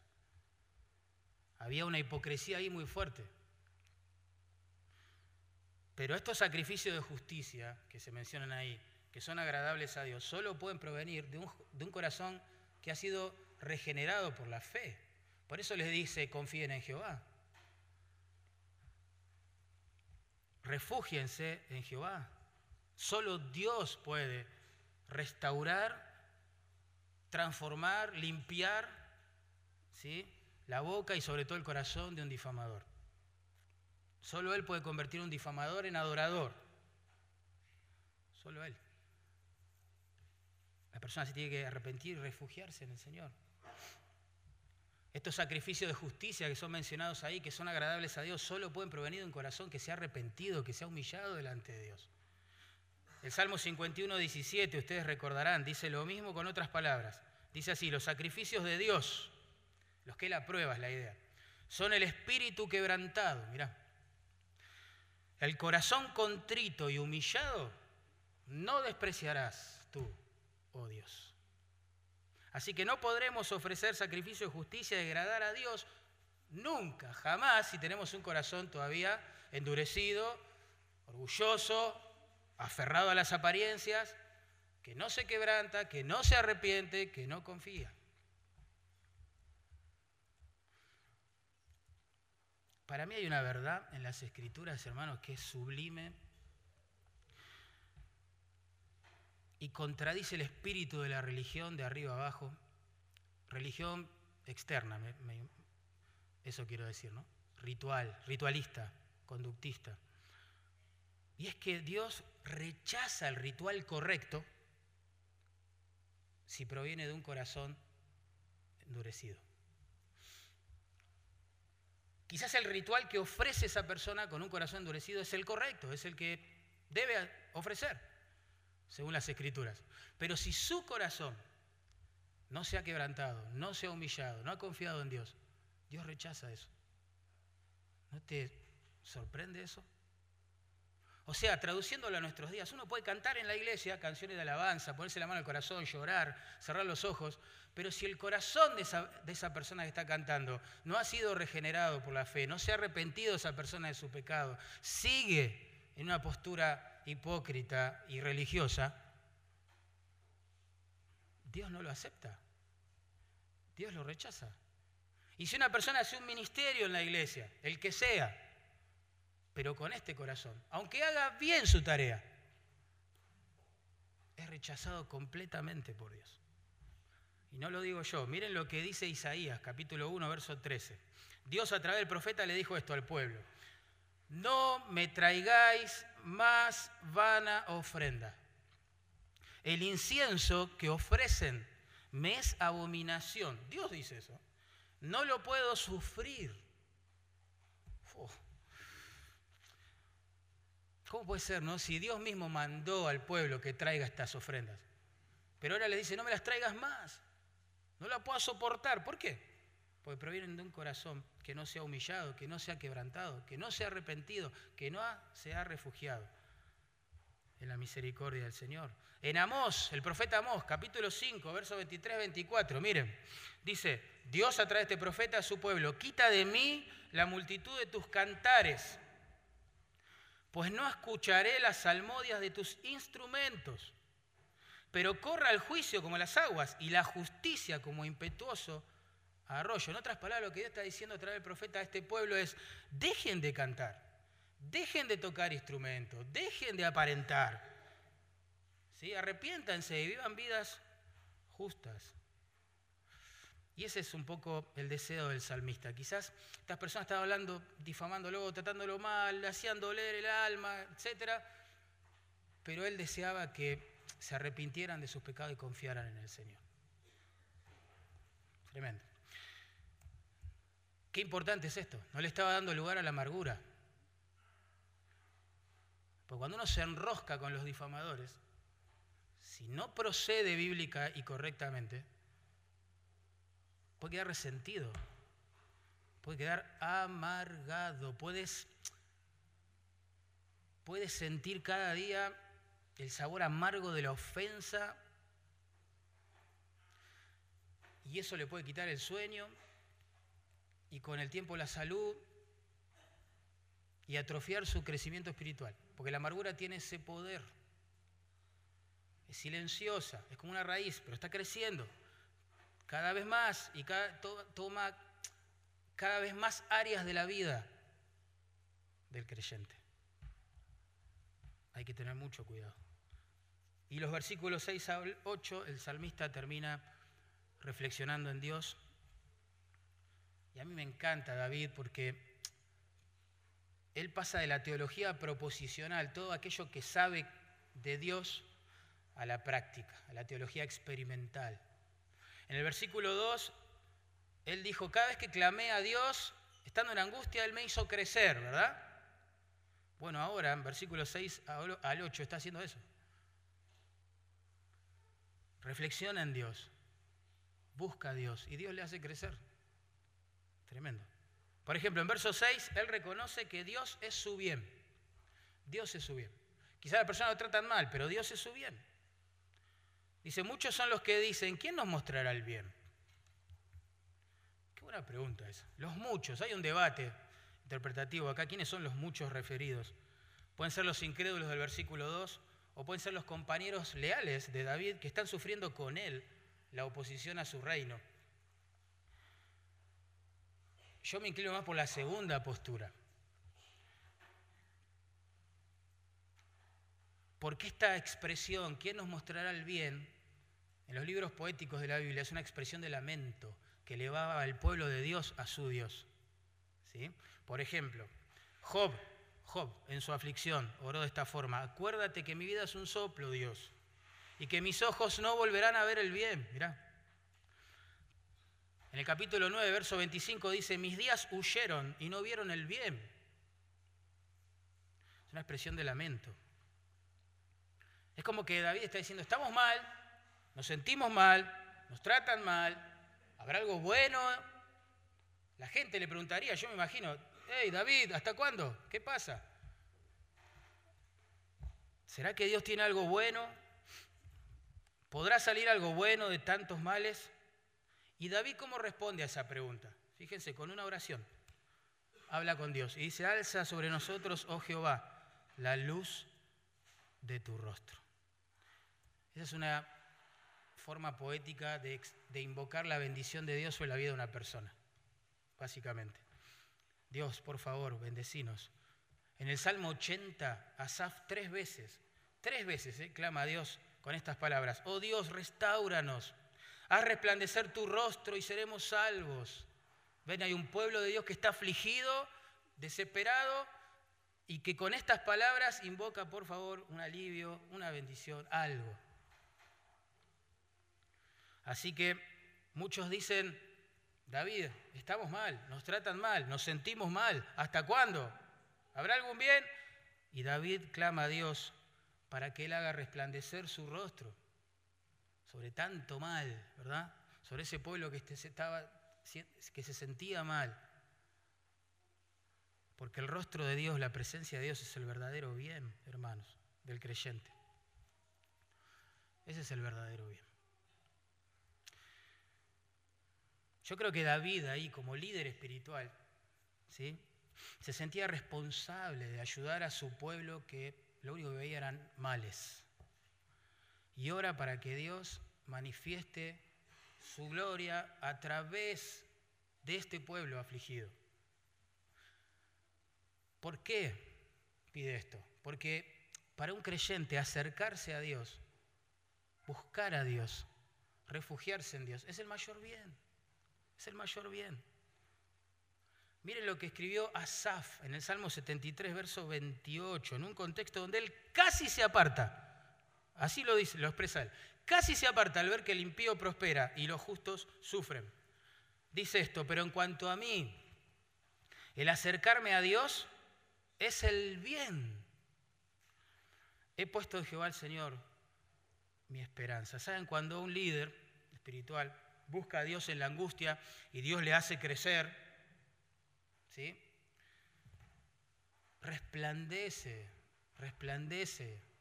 A: Había una hipocresía ahí muy fuerte. Pero estos sacrificios de justicia que se mencionan ahí, que son agradables a Dios, solo pueden provenir de un, corazón que ha sido regenerado por la fe. Por eso les dice, confíen en Jehová. Refúgiense en Jehová. Solo Dios puede restaurar transformar, limpiar ¿sí? la boca y sobre todo el corazón de un difamador. Solo Él puede convertir un difamador en adorador. Solo Él. Persona se tiene que arrepentir y refugiarse en el Señor. Estos sacrificios de justicia que son mencionados ahí, que son agradables a Dios, solo pueden provenir de un corazón que se ha arrepentido, que se ha humillado delante de Dios. El Salmo 51, 17, ustedes recordarán, dice lo mismo con otras palabras. Dice así, los sacrificios de Dios, los que Él aprueba es la idea, son el espíritu quebrantado, mirá. El corazón contrito y humillado no despreciarás tú, oh Dios. Así que no podremos ofrecer sacrificio de justicia y degradar a Dios nunca, jamás, si tenemos un corazón todavía endurecido, orgulloso, aferrado a las apariencias, que no se quebranta, que no se arrepiente, que no confía. Para mí hay una verdad en las escrituras, hermanos, que es sublime y contradice el espíritu de la religión de arriba abajo, religión externa, eso quiero decir, ¿no? Ritual, ritualista, conductista. Y es que Dios rechaza el ritual correcto si proviene de un corazón endurecido. Quizás el ritual que ofrece esa persona con un corazón endurecido es el correcto, es el que debe ofrecer, según las escrituras. Pero si su corazón no se ha quebrantado, no se ha humillado, no ha confiado en Dios, Dios rechaza eso. ¿No te sorprende eso? O sea, traduciéndolo a nuestros días, uno puede cantar en la iglesia canciones de alabanza, ponerse la mano al corazón, llorar, cerrar los ojos, pero si el corazón de esa, persona que está cantando no ha sido regenerado por la fe, no se ha arrepentido esa persona de su pecado, sigue en una postura hipócrita y religiosa, Dios no lo acepta. Dios lo rechaza. Y si una persona hace un ministerio en la iglesia, el que sea, pero con este corazón, aunque haga bien su tarea, es rechazado completamente por Dios. Y no lo digo yo, miren lo que dice Isaías, capítulo 1, verso 13. Dios a través del profeta le dijo esto al pueblo, no me traigáis más vana ofrenda. El incienso que ofrecen me es abominación. Dios dice eso. No lo puedo sufrir. ¿Cómo puede ser, no? Si Dios mismo mandó al pueblo que traiga estas ofrendas. Pero ahora le dice, no me las traigas más. No la puedo soportar. ¿Por qué? Porque provienen de un corazón que no se ha humillado, que no se ha quebrantado, que no se ha arrepentido, que no se ha refugiado en la misericordia del Señor. En Amós, el profeta Amós, capítulo 5, verso 23-24, miren, dice, Dios a través de este profeta a su pueblo, quita de mí la multitud de tus cantares pues no escucharé las salmodias de tus instrumentos. Pero corra el juicio como las aguas y la justicia como impetuoso arroyo. En otras palabras, lo que Dios está diciendo a través del profeta a este pueblo es, dejen de cantar, dejen de tocar instrumentos, dejen de aparentar. ¿Sí? Arrepiéntanse y vivan vidas justas. Y ese es un poco el deseo del salmista. Quizás estas personas estaban hablando, difamándolo, tratándolo mal, hacían doler el alma, etc. Pero él deseaba que se arrepintieran de sus pecados y confiaran en el Señor. Tremendo. Qué importante es esto. No le estaba dando lugar a la amargura. Porque cuando uno se enrosca con los difamadores, si no procede bíblica y correctamente, puede quedar resentido, puede quedar amargado, puedes, puedes sentir cada día el sabor amargo de la ofensa y eso le puede quitar el sueño y con el tiempo la salud y atrofiar su crecimiento espiritual, porque la amargura tiene ese poder. Es silenciosa, es como una raíz, pero está creciendo cada vez más y toma cada vez más áreas de la vida del creyente. Hay que tener mucho cuidado. Y los versículos 6 al 8, el salmista termina reflexionando en Dios. Y a mí me encanta David porque él pasa de la teología proposicional, todo aquello que sabe de Dios, a la práctica, a la teología experimental. En el versículo 2, él dijo, cada vez que clamé a Dios, estando en angustia, Él me hizo crecer, ¿verdad? Bueno, ahora en versículo 6 al 8 está haciendo eso. Reflexiona en Dios, busca a Dios y Dios le hace crecer. Tremendo. Por ejemplo, en verso 6, Él reconoce que Dios es su bien. Dios es su bien. Quizá la persona lo tratan mal, pero Dios es su bien. Dice, muchos son los que dicen, ¿quién nos mostrará el bien? Qué buena pregunta esa. Los muchos, hay un debate interpretativo acá. ¿Quiénes son los muchos referidos? Pueden ser los incrédulos del versículo 2 o pueden ser los compañeros leales de David que están sufriendo con él la oposición a su reino. Yo me inclino más por la segunda postura. Porque esta expresión, ¿quién nos mostrará el bien? En los libros poéticos de la Biblia es una expresión de lamento que elevaba al pueblo de Dios a su Dios. ¿Sí? Por ejemplo, Job, Job en su aflicción oró de esta forma, acuérdate que mi vida es un soplo, Dios, y que mis ojos no volverán a ver el bien. Mirá. En el capítulo 9, verso 25 dice, mis días huyeron y no vieron el bien. Es una expresión de lamento. Es como que David está diciendo, estamos mal, nos sentimos mal, nos tratan mal, habrá algo bueno. La gente le preguntaría, yo me imagino, hey David, ¿hasta cuándo? ¿Qué pasa? ¿Será que Dios tiene algo bueno? ¿Podrá salir algo bueno de tantos males? ¿Y David cómo responde a esa pregunta? Fíjense, con una oración. Habla con Dios y dice, alza sobre nosotros, oh Jehová, la luz de tu rostro. Esa es una forma poética de, invocar la bendición de Dios sobre la vida de una persona, básicamente. Dios, por favor, bendecinos. En el Salmo 80, Asaf tres veces, tres veces eh, clama a Dios con estas palabras. Oh Dios, restauranos, haz resplandecer tu rostro y seremos salvos. Ven, hay un pueblo de Dios que está afligido, desesperado, y que con estas palabras invoca, por favor, un alivio, una bendición, algo. Así que muchos dicen, David, estamos mal, nos tratan mal, nos sentimos mal, ¿hasta cuándo? ¿Habrá algún bien? Y David clama a Dios para que Él haga resplandecer su rostro sobre tanto mal, ¿verdad? Sobre ese pueblo que estaba, que se sentía mal. Porque el rostro de Dios, la presencia de Dios es el verdadero bien, hermanos, del creyente. Ese es el verdadero bien. Yo creo que David ahí, como líder espiritual, ¿sí? se sentía responsable de ayudar a su pueblo que lo único que veía eran males. Y ora para que Dios manifieste su gloria a través de este pueblo afligido. ¿Por qué pide esto? Porque para un creyente acercarse a Dios, buscar a Dios, refugiarse en Dios, es el mayor bien. Es el mayor bien. Miren lo que escribió Asaf en el Salmo 73, verso 28, en un contexto donde él casi se aparta. Así lo dice, lo expresa él. Casi se aparta al ver que el impío prospera y los justos sufren. Dice esto, pero en cuanto a mí, el acercarme a Dios es el bien. He puesto en Jehová el Señor mi esperanza. ¿Saben cuando un líder espiritual busca a Dios en la angustia y Dios le hace crecer, ¿sí? Resplandece, resplandece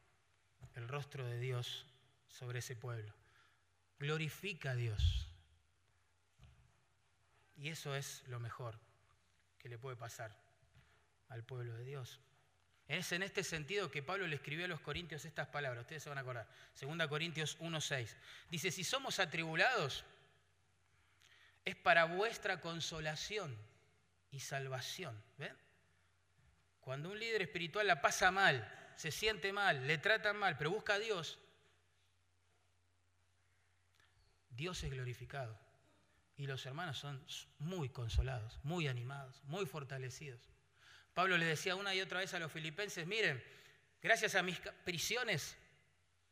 A: el rostro de Dios sobre ese pueblo. Glorifica a Dios. Y eso es lo mejor que le puede pasar al pueblo de Dios. Es en este sentido que Pablo le escribió a los Corintios estas palabras, ustedes se van a acordar. 2 Corintios 1.6. Dice, si somos atribulados, es para vuestra consolación y salvación. ¿Ven? Cuando un líder espiritual la pasa mal, se siente mal, le tratan mal, pero busca a Dios, Dios es glorificado. Y los hermanos son muy consolados, muy animados, muy fortalecidos. Pablo le decía una y otra vez a los filipenses, miren, gracias a mis prisiones,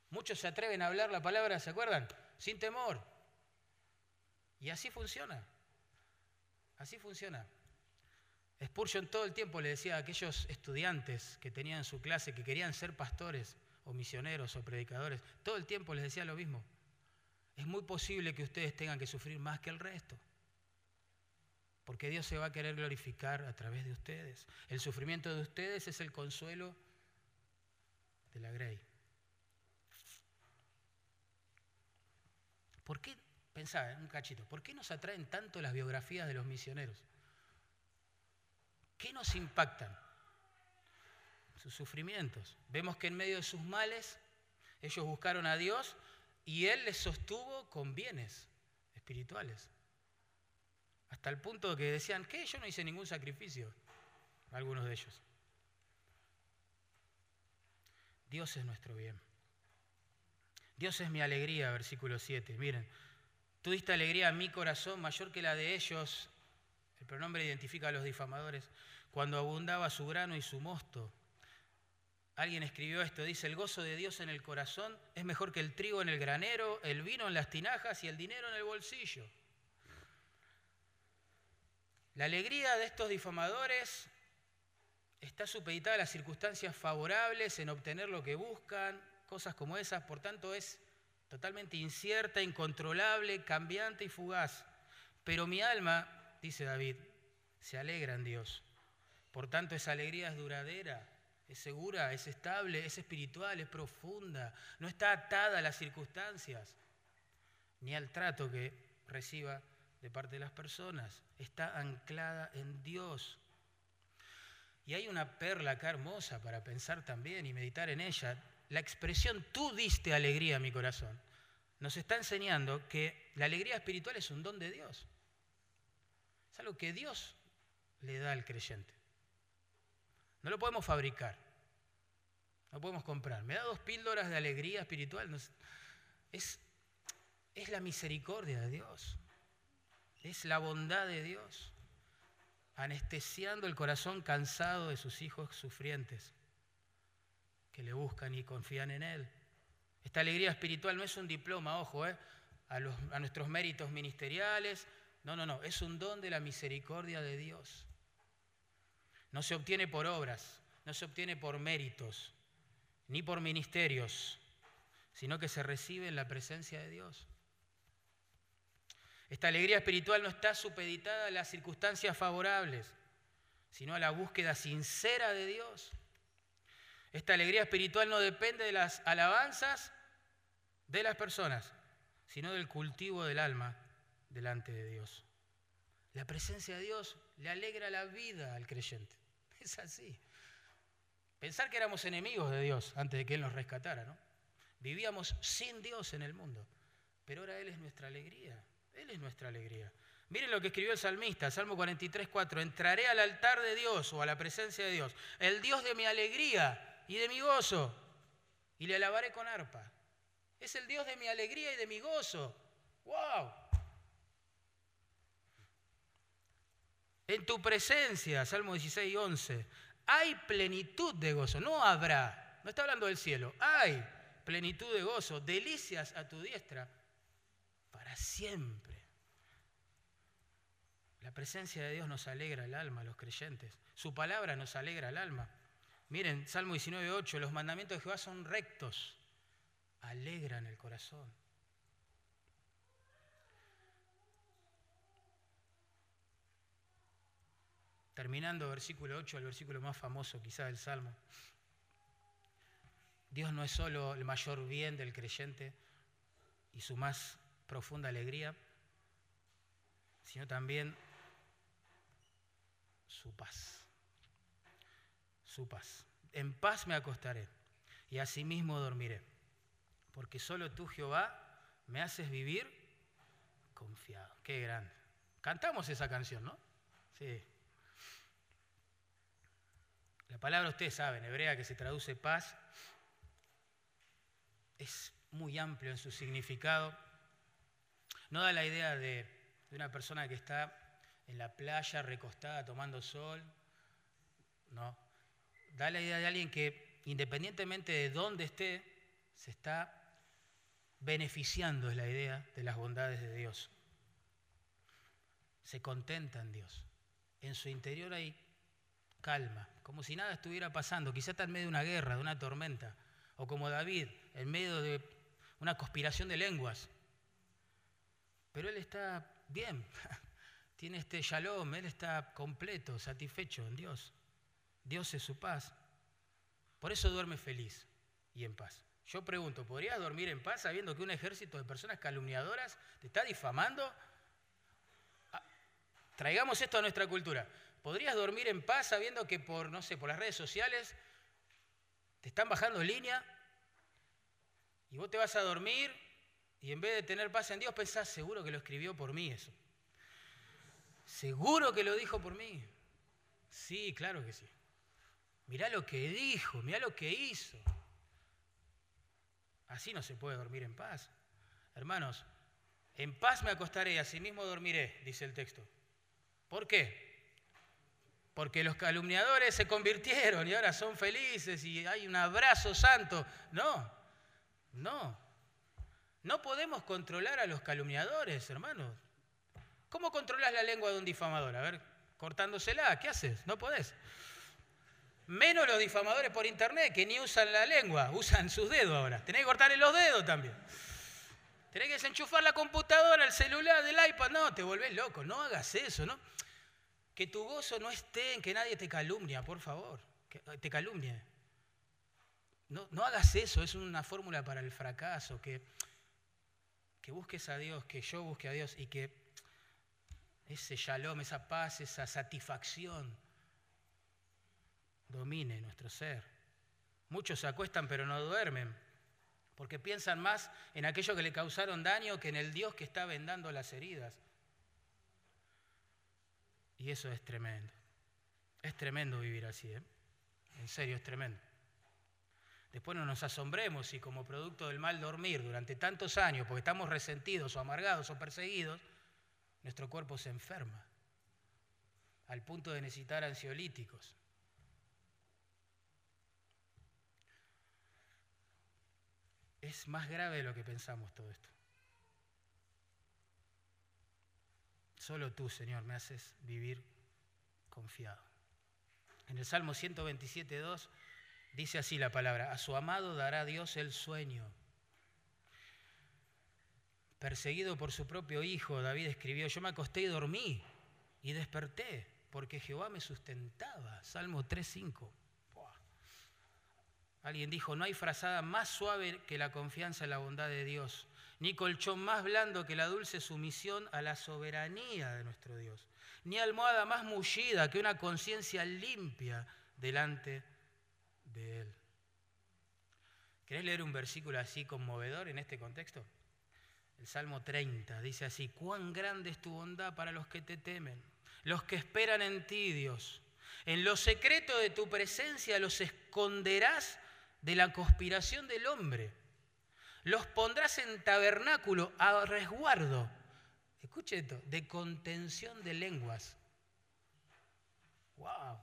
A: muchos se atreven a hablar la palabra, ¿se acuerdan? Sin temor. Y así funciona. Así funciona. Spurgeon todo el tiempo le decía a aquellos estudiantes que tenían en su clase que querían ser pastores o misioneros o predicadores, todo el tiempo les decía lo mismo. Es muy posible que ustedes tengan que sufrir más que el resto. Porque Dios se va a querer glorificar a través de ustedes. El sufrimiento de ustedes es el consuelo de la Grey. ¿Por qué, pensá, un cachito, ¿por qué nos atraen tanto las biografías de los misioneros? ¿Qué nos impactan? Sus sufrimientos. Vemos que en medio de sus males ellos buscaron a Dios y Él les sostuvo con bienes espirituales. Hasta el punto que decían, que yo no hice ningún sacrificio, algunos de ellos. Dios es nuestro bien. Dios es mi alegría, versículo 7. Miren, tú diste alegría a mi corazón mayor que la de ellos. El pronombre identifica a los difamadores. Cuando abundaba su grano y su mosto. Alguien escribió esto, dice, el gozo de Dios en el corazón es mejor que el trigo en el granero, el vino en las tinajas y el dinero en el bolsillo. La alegría de estos difamadores está supeditada a las circunstancias favorables en obtener lo que buscan, cosas como esas, por tanto es totalmente incierta, incontrolable, cambiante y fugaz. Pero mi alma, dice David, se alegra en Dios. Por tanto, esa alegría es duradera, es segura, es estable, es espiritual, es profunda, no está atada a las circunstancias ni al trato que reciba de parte de las personas, está anclada en Dios. Y hay una perla acá hermosa para pensar también y meditar en ella. La expresión tú diste alegría a mi corazón nos está enseñando que la alegría espiritual es un don de Dios. Es algo que Dios le da al creyente. No lo podemos fabricar, no podemos comprar. Me da dos píldoras de alegría espiritual. Es, es la misericordia de Dios. Es la bondad de Dios, anestesiando el corazón cansado de sus hijos sufrientes, que le buscan y confían en Él. Esta alegría espiritual no es un diploma, ojo, eh, a, a nuestros méritos ministeriales. No, no, no, es un don de la misericordia de Dios. No se obtiene por obras, no se obtiene por méritos, ni por ministerios, sino que se recibe en la presencia de Dios. Esta alegría espiritual no está supeditada a las circunstancias favorables, sino a la búsqueda sincera de Dios. Esta alegría espiritual no depende de las alabanzas de las personas, sino del cultivo del alma delante de Dios. La presencia de Dios le alegra la vida al creyente. Es así. Pensar que éramos enemigos de Dios antes de que Él nos rescatara, ¿no? Vivíamos sin Dios en el mundo, pero ahora Él es nuestra alegría. Él es nuestra alegría. Miren lo que escribió el salmista, Salmo 43, 4. Entraré al altar de Dios o a la presencia de Dios, el Dios de mi alegría y de mi gozo, y le alabaré con arpa. Es el Dios de mi alegría y de mi gozo. ¡Wow! En tu presencia, Salmo 16, 11, hay plenitud de gozo, no habrá. No está hablando del cielo, hay plenitud de gozo, delicias a tu diestra para siempre. La presencia de Dios nos alegra el alma, los creyentes. Su palabra nos alegra el alma. Miren, Salmo 19.8, los mandamientos de Jehová son rectos, alegran el corazón. Terminando versículo 8, el versículo más famoso quizá del Salmo. Dios no es solo el mayor bien del creyente y su más profunda alegría, sino también su paz. Su paz. En paz me acostaré y asimismo dormiré, porque solo tú, Jehová, me haces vivir confiado. Qué grande. Cantamos esa canción, ¿no? Sí. La palabra, ustedes saben, hebrea que se traduce paz, es muy amplio en su significado No da la idea de, de una persona que está en la playa recostada tomando sol. No. Da la idea de alguien que independientemente de dónde esté, se está beneficiando, es la idea, de las bondades de Dios. Se contenta en Dios. En su interior hay calma, como si nada estuviera pasando. Quizá está en medio de una guerra, de una tormenta. O como David, en medio de una conspiración de lenguas. Pero él está bien, tiene este shalom, él está completo, satisfecho en Dios. Dios es su paz. Por eso duerme feliz y en paz. Yo pregunto, ¿podrías dormir en paz sabiendo que un ejército de personas calumniadoras te está difamando? Ah, traigamos esto a nuestra cultura. ¿Podrías dormir en paz sabiendo que por, no sé, por las redes sociales te están bajando línea y vos te vas a dormir y en vez de tener paz en Dios pensás, seguro que lo escribió por mí eso? ¿Seguro que lo dijo por mí? Sí, claro que sí. Mirá lo que dijo, mirá lo que hizo. Así no se puede dormir en paz. Hermanos, en paz me acostaré y asimismo dormiré, dice el texto. ¿Por qué? Porque los calumniadores se convirtieron y ahora son felices y hay un abrazo santo. No, no. No podemos controlar a los calumniadores, hermanos. ¿Cómo controlas la lengua de un difamador? A ver, cortándosela, ¿qué haces? No podés. Menos los difamadores por internet, que ni usan la lengua, usan sus dedos ahora. Tenés que cortarle los dedos también. Tenés que desenchufar la computadora, el celular, del iPad. No, te volvés loco. No hagas eso, ¿no? Que tu gozo no esté en que nadie te calumnia, por favor. Que te calumnie. No, no hagas eso, es una fórmula para el fracaso. Que, que busques a Dios, que yo busque a Dios y que ese shalom, esa paz, esa satisfacción domine nuestro ser. Muchos se acuestan pero no duermen, porque piensan más en aquello que le causaron daño que en el Dios que está vendando las heridas. Y eso es tremendo. Es tremendo vivir así, ¿eh? En serio, es tremendo. Después no nos asombremos si como producto del mal dormir durante tantos años, porque estamos resentidos o amargados o perseguidos, nuestro cuerpo se enferma al punto de necesitar ansiolíticos. Es más grave de lo que pensamos todo esto. Solo tú, Señor, me haces vivir confiado. En el Salmo 127.2 dice así la palabra, a su amado dará Dios el sueño. Perseguido por su propio hijo, David escribió, yo me acosté y dormí y desperté porque Jehová me sustentaba. Salmo 3.5. Alguien dijo, no hay frazada más suave que la confianza en la bondad de Dios, ni colchón más blando que la dulce sumisión a la soberanía de nuestro Dios, ni almohada más mullida que una conciencia limpia delante de Él. ¿Querés leer un versículo así conmovedor en este contexto? El Salmo 30 dice así, cuán grande es tu bondad para los que te temen, los que esperan en ti, Dios. En lo secreto de tu presencia los esconderás de la conspiración del hombre. Los pondrás en tabernáculo a resguardo, escuche esto, de contención de lenguas. ¡Wow!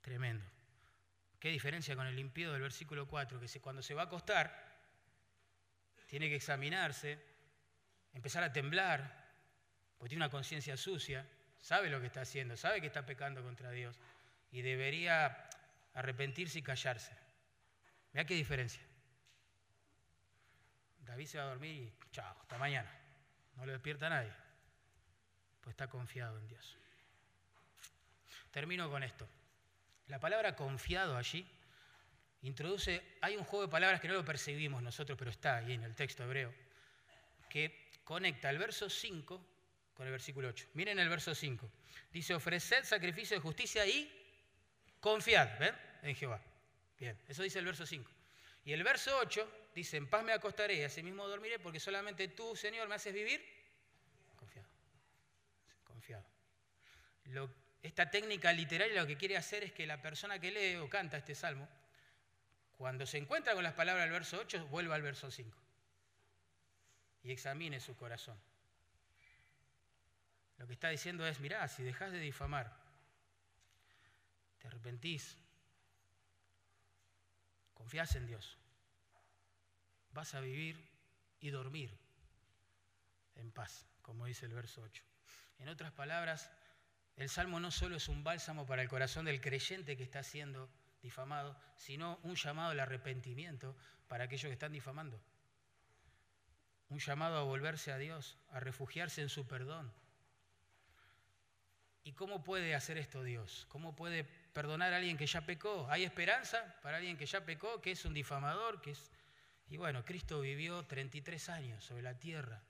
A: Tremendo. ¿Qué diferencia con el impío del versículo 4? Que cuando se va a acostar, tiene que examinarse, empezar a temblar, porque tiene una conciencia sucia, sabe lo que está haciendo, sabe que está pecando contra Dios y debería arrepentirse y callarse. Mira qué diferencia. David se va a dormir y chao, hasta mañana. No le despierta nadie. Pues está confiado en Dios. Termino con esto. La palabra confiado allí introduce, hay un juego de palabras que no lo percibimos nosotros, pero está ahí en el texto hebreo, que conecta el verso 5 con el versículo 8. Miren el verso 5. Dice, ofreced sacrificio de justicia y confiad, ¿ven? En Jehová. Bien, eso dice el verso 5. Y el verso 8 dice, en paz me acostaré y asimismo dormiré porque solamente tú, Señor, me haces vivir confiado. Confiado. esta técnica literaria lo que quiere hacer es que la persona que lee o canta este salmo, cuando se encuentra con las palabras del verso 8, vuelva al verso 5. y examine su corazón. Lo que está diciendo es, mirá, si dejas de difamar, te arrepentís, confías en Dios, vas a vivir y dormir en paz, como dice el verso 8. En otras palabras, el salmo no solo es un bálsamo para el corazón del creyente que está siendo difamado, sino un llamado al arrepentimiento para aquellos que están difamando. Un llamado a volverse a Dios, a refugiarse en su perdón. ¿Y cómo puede hacer esto Dios? ¿Cómo puede perdonar a alguien que ya pecó? ¿Hay esperanza para alguien que ya pecó, que es un difamador, que es y bueno, Cristo vivió 33 años sobre la tierra,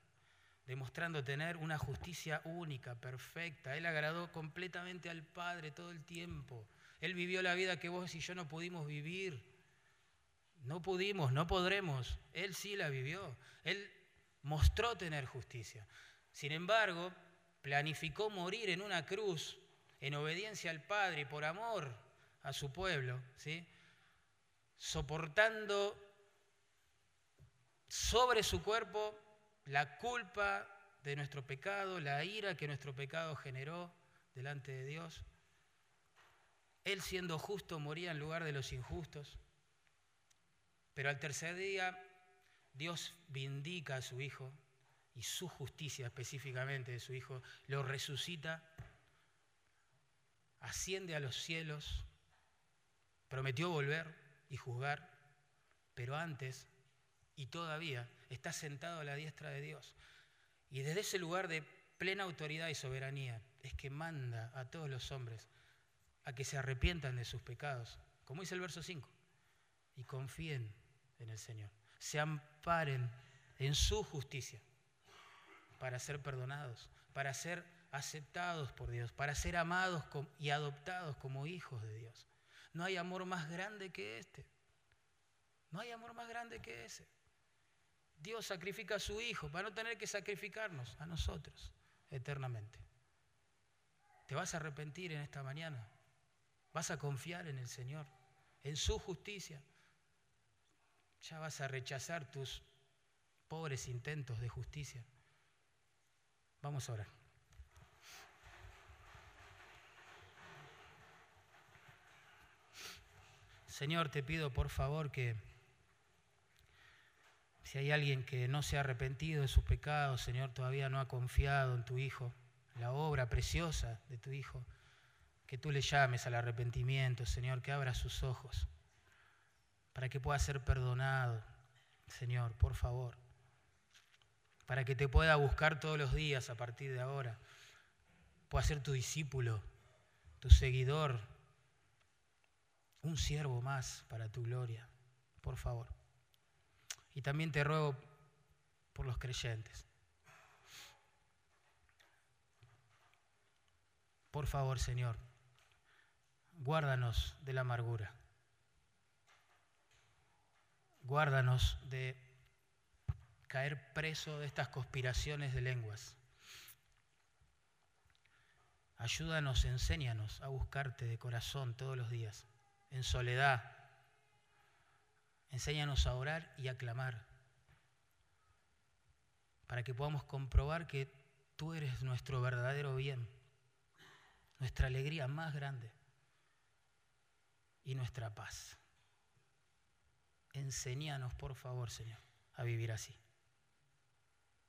A: demostrando tener una justicia única, perfecta. Él agradó completamente al Padre todo el tiempo. Él vivió la vida que vos y yo no pudimos vivir. No pudimos, no podremos. Él sí la vivió. Él mostró tener justicia. Sin embargo, planificó morir en una cruz en obediencia al Padre y por amor a su pueblo, ¿sí? soportando sobre su cuerpo la culpa de nuestro pecado, la ira que nuestro pecado generó delante de Dios. Él siendo justo moría en lugar de los injustos. Pero al tercer día Dios vindica a su Hijo y su justicia específicamente de su Hijo, lo resucita, asciende a los cielos, prometió volver y juzgar, pero antes y todavía está sentado a la diestra de Dios. Y desde ese lugar de plena autoridad y soberanía es que manda a todos los hombres a que se arrepientan de sus pecados, como dice el verso 5, y confíen en el Señor, se amparen en su justicia para ser perdonados, para ser aceptados por Dios, para ser amados y adoptados como hijos de Dios. No hay amor más grande que este. No hay amor más grande que ese. Dios sacrifica a su Hijo para no tener que sacrificarnos a nosotros eternamente. ¿Te vas a arrepentir en esta mañana? ¿Vas a confiar en el Señor, en su justicia? ¿Ya vas a rechazar tus pobres intentos de justicia? Vamos a orar. Señor, te pido por favor que si hay alguien que no se ha arrepentido de sus pecados, Señor, todavía no ha confiado en tu Hijo, la obra preciosa de tu Hijo, que tú le llames al arrepentimiento, Señor, que abra sus ojos para que pueda ser perdonado, Señor, por favor, para que te pueda buscar todos los días a partir de ahora, pueda ser tu discípulo, tu seguidor, un siervo más para tu gloria, por favor. Y también te ruego por los creyentes. Por favor, Señor, guárdanos de la amargura. Guárdanos de caer preso de estas conspiraciones de lenguas. Ayúdanos, enséñanos a buscarte de corazón todos los días, en soledad, Enséñanos a orar y a clamar para que podamos comprobar que tú eres nuestro verdadero bien, nuestra alegría más grande y nuestra paz. Enséñanos, por favor, Señor, a vivir así.